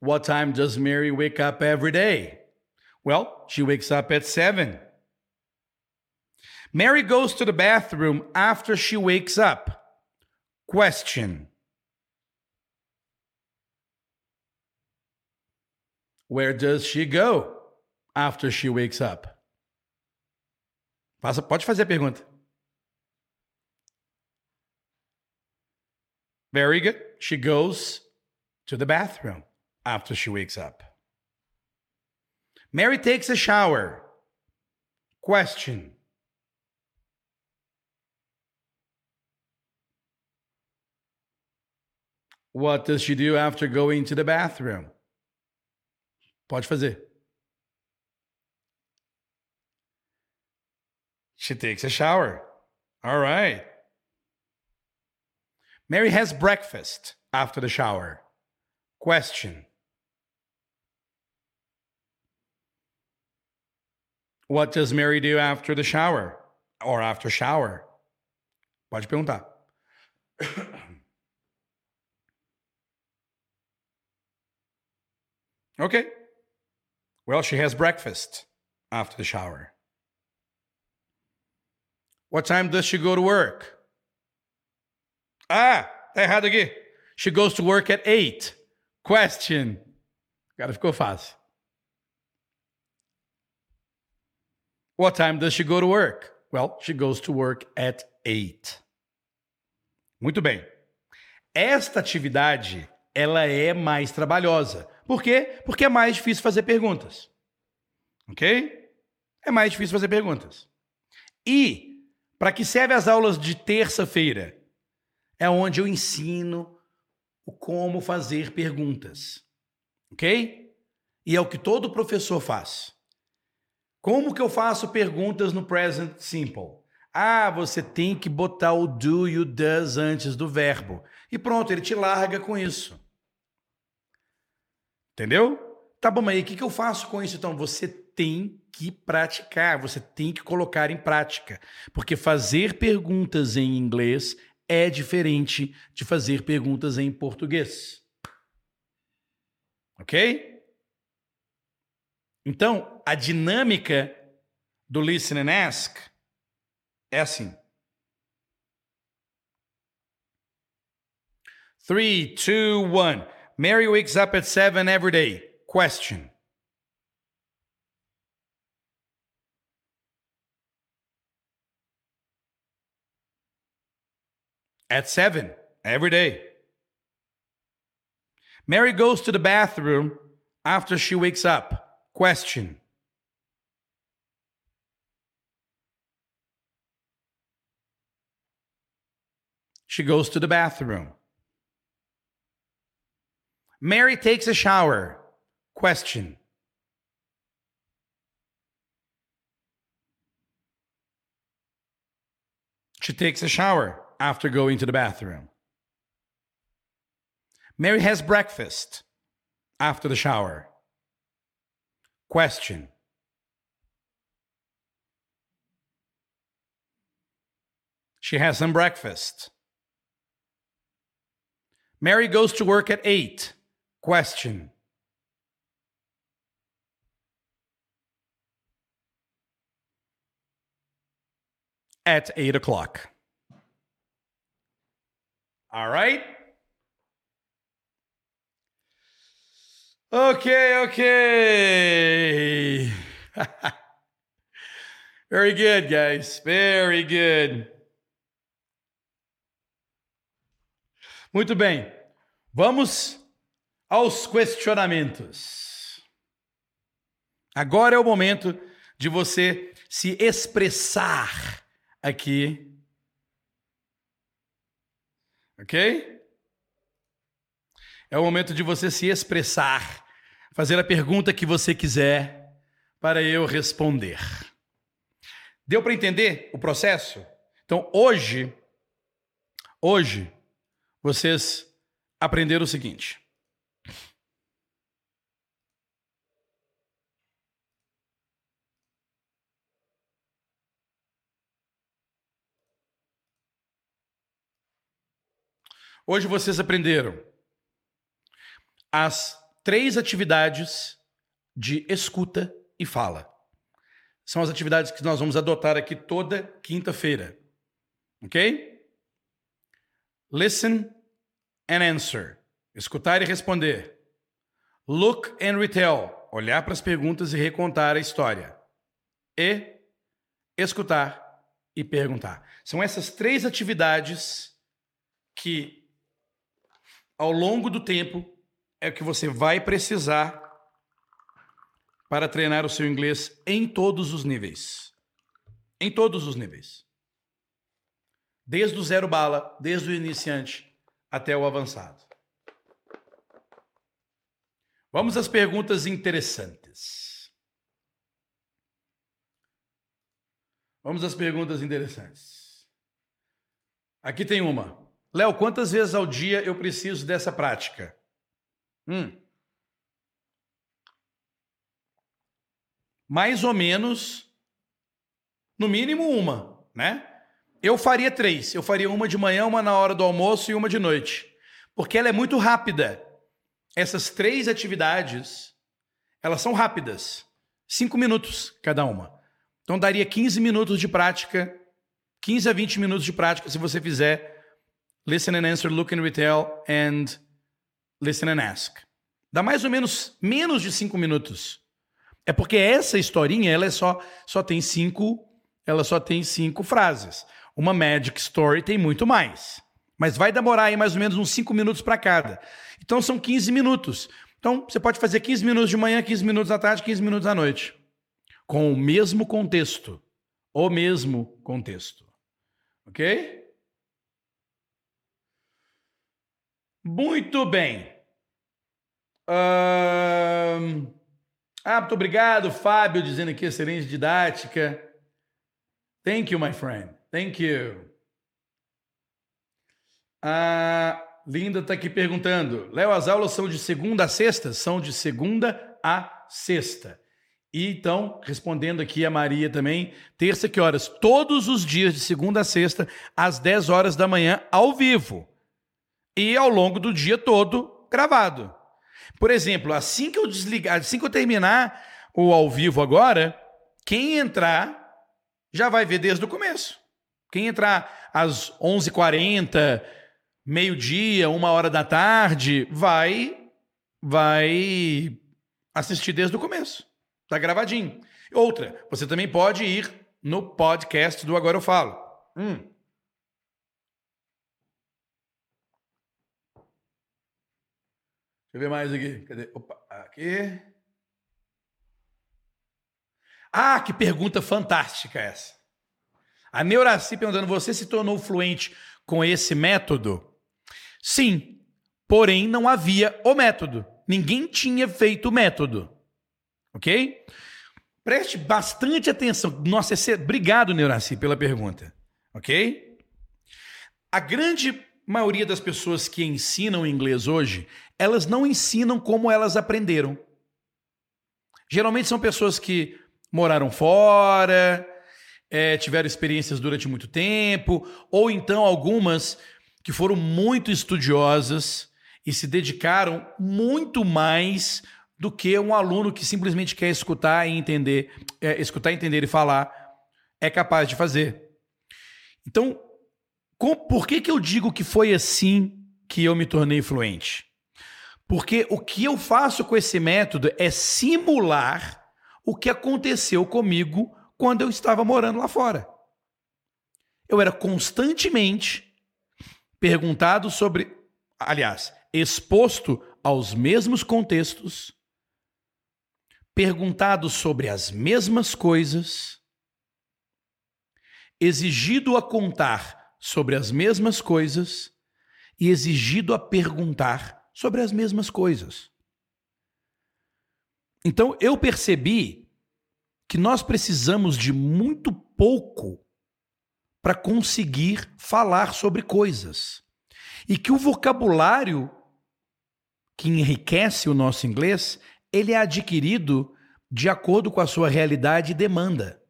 What time does Mary wake up every day? Well, she wakes up at 7. Mary goes to the bathroom after she wakes up. Question. Where does she go after she wakes up? Faça, pode fazer a pergunta. Very good. She goes to the bathroom after she wakes up. Mary takes a shower. Question. What does she do after going to the bathroom? Pode fazer. She takes a shower. All right. Mary has breakfast after the shower. Question. What does Mary do after the shower? Or after shower? Pode perguntar. [COUGHS] okay. Well, she has breakfast after the shower. What time does she go to work? Ah, tá errado aqui. She goes to work at 8. Question. Agora ficou fácil. What time does she go to work? Well, she goes to work at 8. Muito bem. Esta atividade, ela é mais trabalhosa. Por quê? Porque é mais difícil fazer perguntas. OK? É mais difícil fazer perguntas. E para que serve as aulas de terça-feira? É onde eu ensino o como fazer perguntas. OK? E é o que todo professor faz. Como que eu faço perguntas no present simple? Ah, você tem que botar o do e o does antes do verbo. E pronto, ele te larga com isso. Entendeu? Tá bom, mas aí o que, que eu faço com isso então? Você tem que praticar, você tem que colocar em prática. Porque fazer perguntas em inglês é diferente de fazer perguntas em português. Ok? Então, a dinâmica do listen and ask é assim. 3, 2, 1. Mary wakes up at 7 every day. Question. At 7 every day. Mary goes to the bathroom after she wakes up. Question. She goes to the bathroom. Mary takes a shower. Question. She takes a shower after going to the bathroom. Mary has breakfast after the shower. Question. She has some breakfast. Mary goes to work at 8. Question. At 8 o'clock. All right? Okay, okay. [LAUGHS] Very good, guys. Very good. Muito bem. Vamos aos questionamentos. Agora é o momento de você se expressar aqui. Ok? É o momento de você se expressar, fazer a pergunta que você quiser para eu responder. Deu para entender o processo? Então, hoje, hoje, vocês aprenderam o seguinte. Hoje vocês aprenderam as três atividades de escuta e fala. São as atividades que nós vamos adotar aqui toda quinta-feira. Ok? Listen and answer. Escutar e responder. Look and retell. Olhar para as perguntas e recontar a história. E escutar e perguntar. São essas três atividades que, ao longo do tempo, é o que você vai precisar para treinar o seu inglês em todos os níveis. Em todos os níveis. Desde o zero bala, desde o iniciante até o avançado. Vamos às perguntas interessantes. Vamos às perguntas interessantes. Aqui tem uma. Léo, quantas vezes ao dia eu preciso dessa prática? Hum. mais ou menos, no mínimo uma, né? Eu faria três. Eu faria uma de manhã, uma na hora do almoço e uma de noite. Porque ela é muito rápida. Essas três atividades, elas são rápidas. Cinco minutos cada uma. Então daria 15 minutos de prática, 15 a 20 minutos de prática se você fizer Listen and Answer, Look and Retell and Listen and Ask. Dá mais ou menos menos de cinco minutos. É porque essa historinha, ela é só, só tem cinco, ela só tem cinco frases. Uma Magic Story tem muito mais. Mas vai demorar aí mais ou menos uns cinco minutos para cada. Então são 15 minutos. Então você pode fazer 15 minutos de manhã, 15 minutos à tarde, 15 minutos à noite. Com o mesmo contexto. O mesmo contexto. Ok? Muito bem. Ah, muito obrigado, Fábio, dizendo aqui excelente didática. Thank you, my friend. Thank you. A Linda está aqui perguntando: Léo, as aulas são de segunda a sexta? São de segunda a sexta. E então, respondendo aqui a Maria também, terça que horas? Todos os dias de segunda a sexta, às 10 horas da manhã, ao vivo. E ao longo do dia todo, gravado. Por exemplo, assim que eu desligar, assim que eu terminar o ao vivo agora, quem entrar já vai ver desde o começo. Quem entrar às 11h40, meio-dia, uma hora da tarde, vai vai assistir desde o começo. Tá gravadinho. Outra, você também pode ir no podcast do Agora Eu Falo. Hum. Eu ver mais aqui. Cadê? Opa, aqui. Ah, que pergunta fantástica essa. A Neuraci perguntando: você se tornou fluente com esse método? Sim, porém não havia o método. Ninguém tinha feito o método. Ok? Preste bastante atenção. Nossa, obrigado, Neuraci, pela pergunta. Ok? A grande maioria das pessoas que ensinam inglês hoje, elas não ensinam como elas aprenderam. Geralmente são pessoas que moraram fora, é, tiveram experiências durante muito tempo, ou então algumas que foram muito estudiosas e se dedicaram muito mais do que um aluno que simplesmente quer escutar e entender, é, escutar, entender e falar é capaz de fazer. Então, com, por que, que eu digo que foi assim que eu me tornei fluente? Porque o que eu faço com esse método é simular o que aconteceu comigo quando eu estava morando lá fora. Eu era constantemente perguntado sobre, aliás, exposto aos mesmos contextos, perguntado sobre as mesmas coisas, exigido a contar sobre as mesmas coisas e exigido a perguntar sobre as mesmas coisas. Então eu percebi que nós precisamos de muito pouco para conseguir falar sobre coisas. E que o vocabulário que enriquece o nosso inglês, ele é adquirido de acordo com a sua realidade e demanda.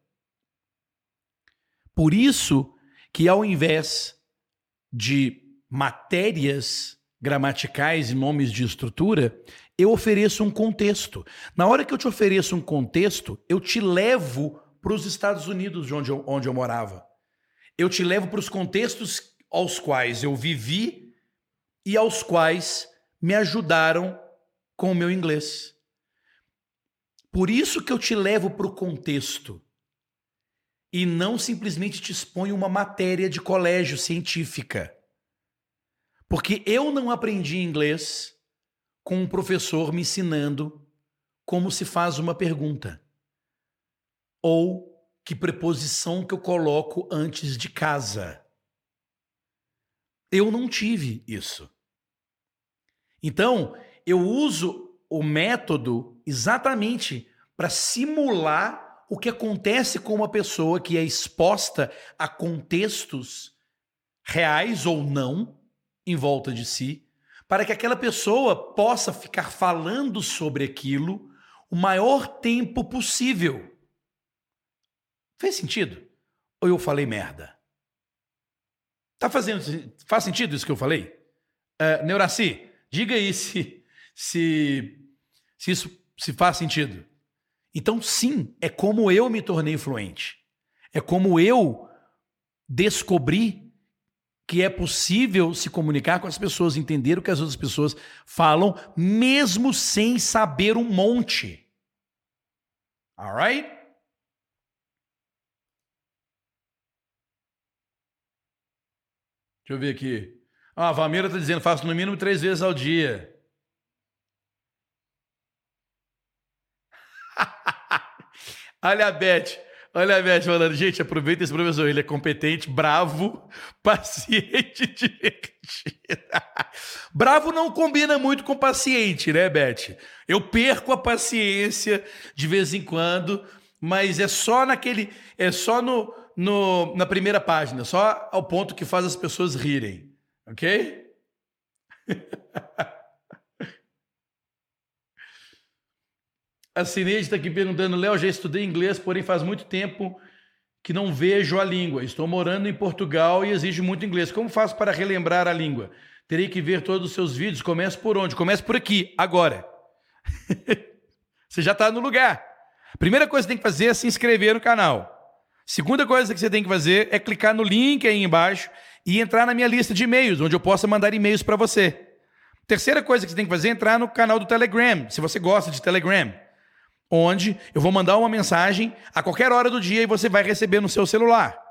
Por isso que ao invés de matérias gramaticais e nomes de estrutura, eu ofereço um contexto. Na hora que eu te ofereço um contexto, eu te levo para os Estados Unidos, onde eu, onde eu morava. Eu te levo para os contextos aos quais eu vivi e aos quais me ajudaram com o meu inglês. Por isso que eu te levo para o contexto e não simplesmente te exponho uma matéria de colégio científica. Porque eu não aprendi inglês com um professor me ensinando como se faz uma pergunta. Ou que preposição que eu coloco antes de casa. Eu não tive isso. Então, eu uso o método exatamente para simular o que acontece com uma pessoa que é exposta a contextos reais ou não em volta de si, para que aquela pessoa possa ficar falando sobre aquilo o maior tempo possível. Fez sentido? Ou eu falei merda? Tá fazendo faz sentido isso que eu falei? Uh, Neuraci, diga aí se, se, se isso se faz sentido. Então, sim, é como eu me tornei fluente. É como eu descobri que é possível se comunicar com as pessoas, entender o que as outras pessoas falam, mesmo sem saber um monte. Alright? Deixa eu ver aqui. Ah, a Valmeira está dizendo, faço no mínimo três vezes ao dia. [LAUGHS] olha a Beth. Olha a Beth falando, gente, aproveita esse professor, ele é competente, bravo, [LAUGHS] paciente, divertido. [LAUGHS] bravo não combina muito com paciente, né, Beth? Eu perco a paciência de vez em quando, mas é só naquele, é só no, no na primeira página, só ao ponto que faz as pessoas rirem, ok? A Cineide está aqui perguntando, Léo, já estudei inglês, porém faz muito tempo que não vejo a língua. Estou morando em Portugal e exijo muito inglês. Como faço para relembrar a língua? Terei que ver todos os seus vídeos. Começo por onde? Começo por aqui, agora. [LAUGHS] você já está no lugar. Primeira coisa que você tem que fazer é se inscrever no canal. Segunda coisa que você tem que fazer é clicar no link aí embaixo e entrar na minha lista de e-mails, onde eu possa mandar e-mails para você. Terceira coisa que você tem que fazer é entrar no canal do Telegram, se você gosta de Telegram onde eu vou mandar uma mensagem a qualquer hora do dia e você vai receber no seu celular.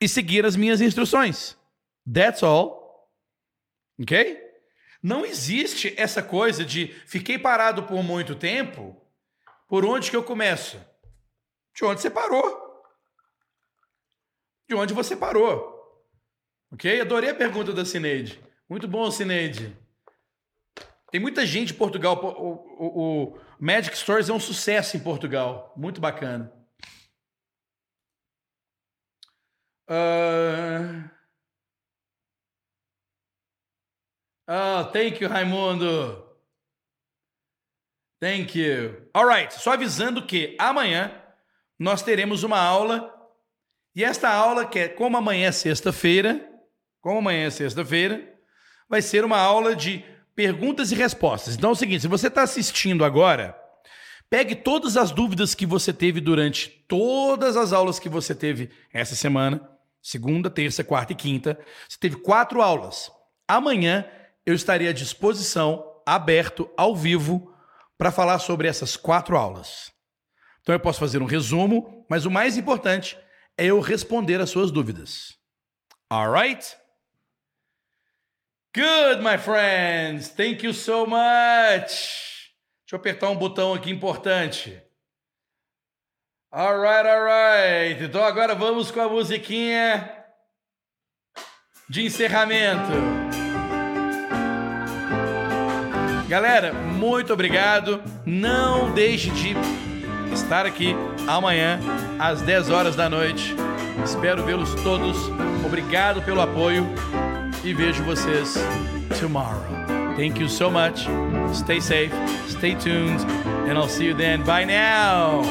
E seguir as minhas instruções. That's all. Ok? Não existe essa coisa de fiquei parado por muito tempo. Por onde que eu começo? De onde você parou. De onde você parou. Ok? Adorei a pergunta da Cineide. Muito bom, Cineide. Tem muita gente em Portugal. O, o, Magic Stories é um sucesso em Portugal. Muito bacana. Uh... Oh, thank you, Raimundo. Thank you. Alright, só avisando que amanhã nós teremos uma aula E esta aula, que é como amanhã é sexta-feira, como amanhã é sexta-feira, vai ser uma aula de perguntas e respostas. Então é o seguinte: se você está assistindo agora, pegue todas as dúvidas que você teve durante todas as aulas que você teve essa semana, segunda, terça, quarta e quinta. Você teve quatro aulas. Amanhã eu estarei à disposição, aberto, ao vivo, para falar sobre essas quatro aulas. Então eu posso fazer um resumo, mas o mais importante é eu responder as suas dúvidas. Alright? Good, my friends. Thank you so much. Deixa eu apertar um botão aqui importante. Alright, alright. Então agora vamos com a musiquinha de encerramento. Galera, muito obrigado. Não deixe de estar aqui amanhã às 10 horas da noite. Espero vê-los todos. Obrigado pelo apoio e vejo vocês tomorrow. Thank you so much. Stay safe, stay tuned, and I'll see you then. Bye now.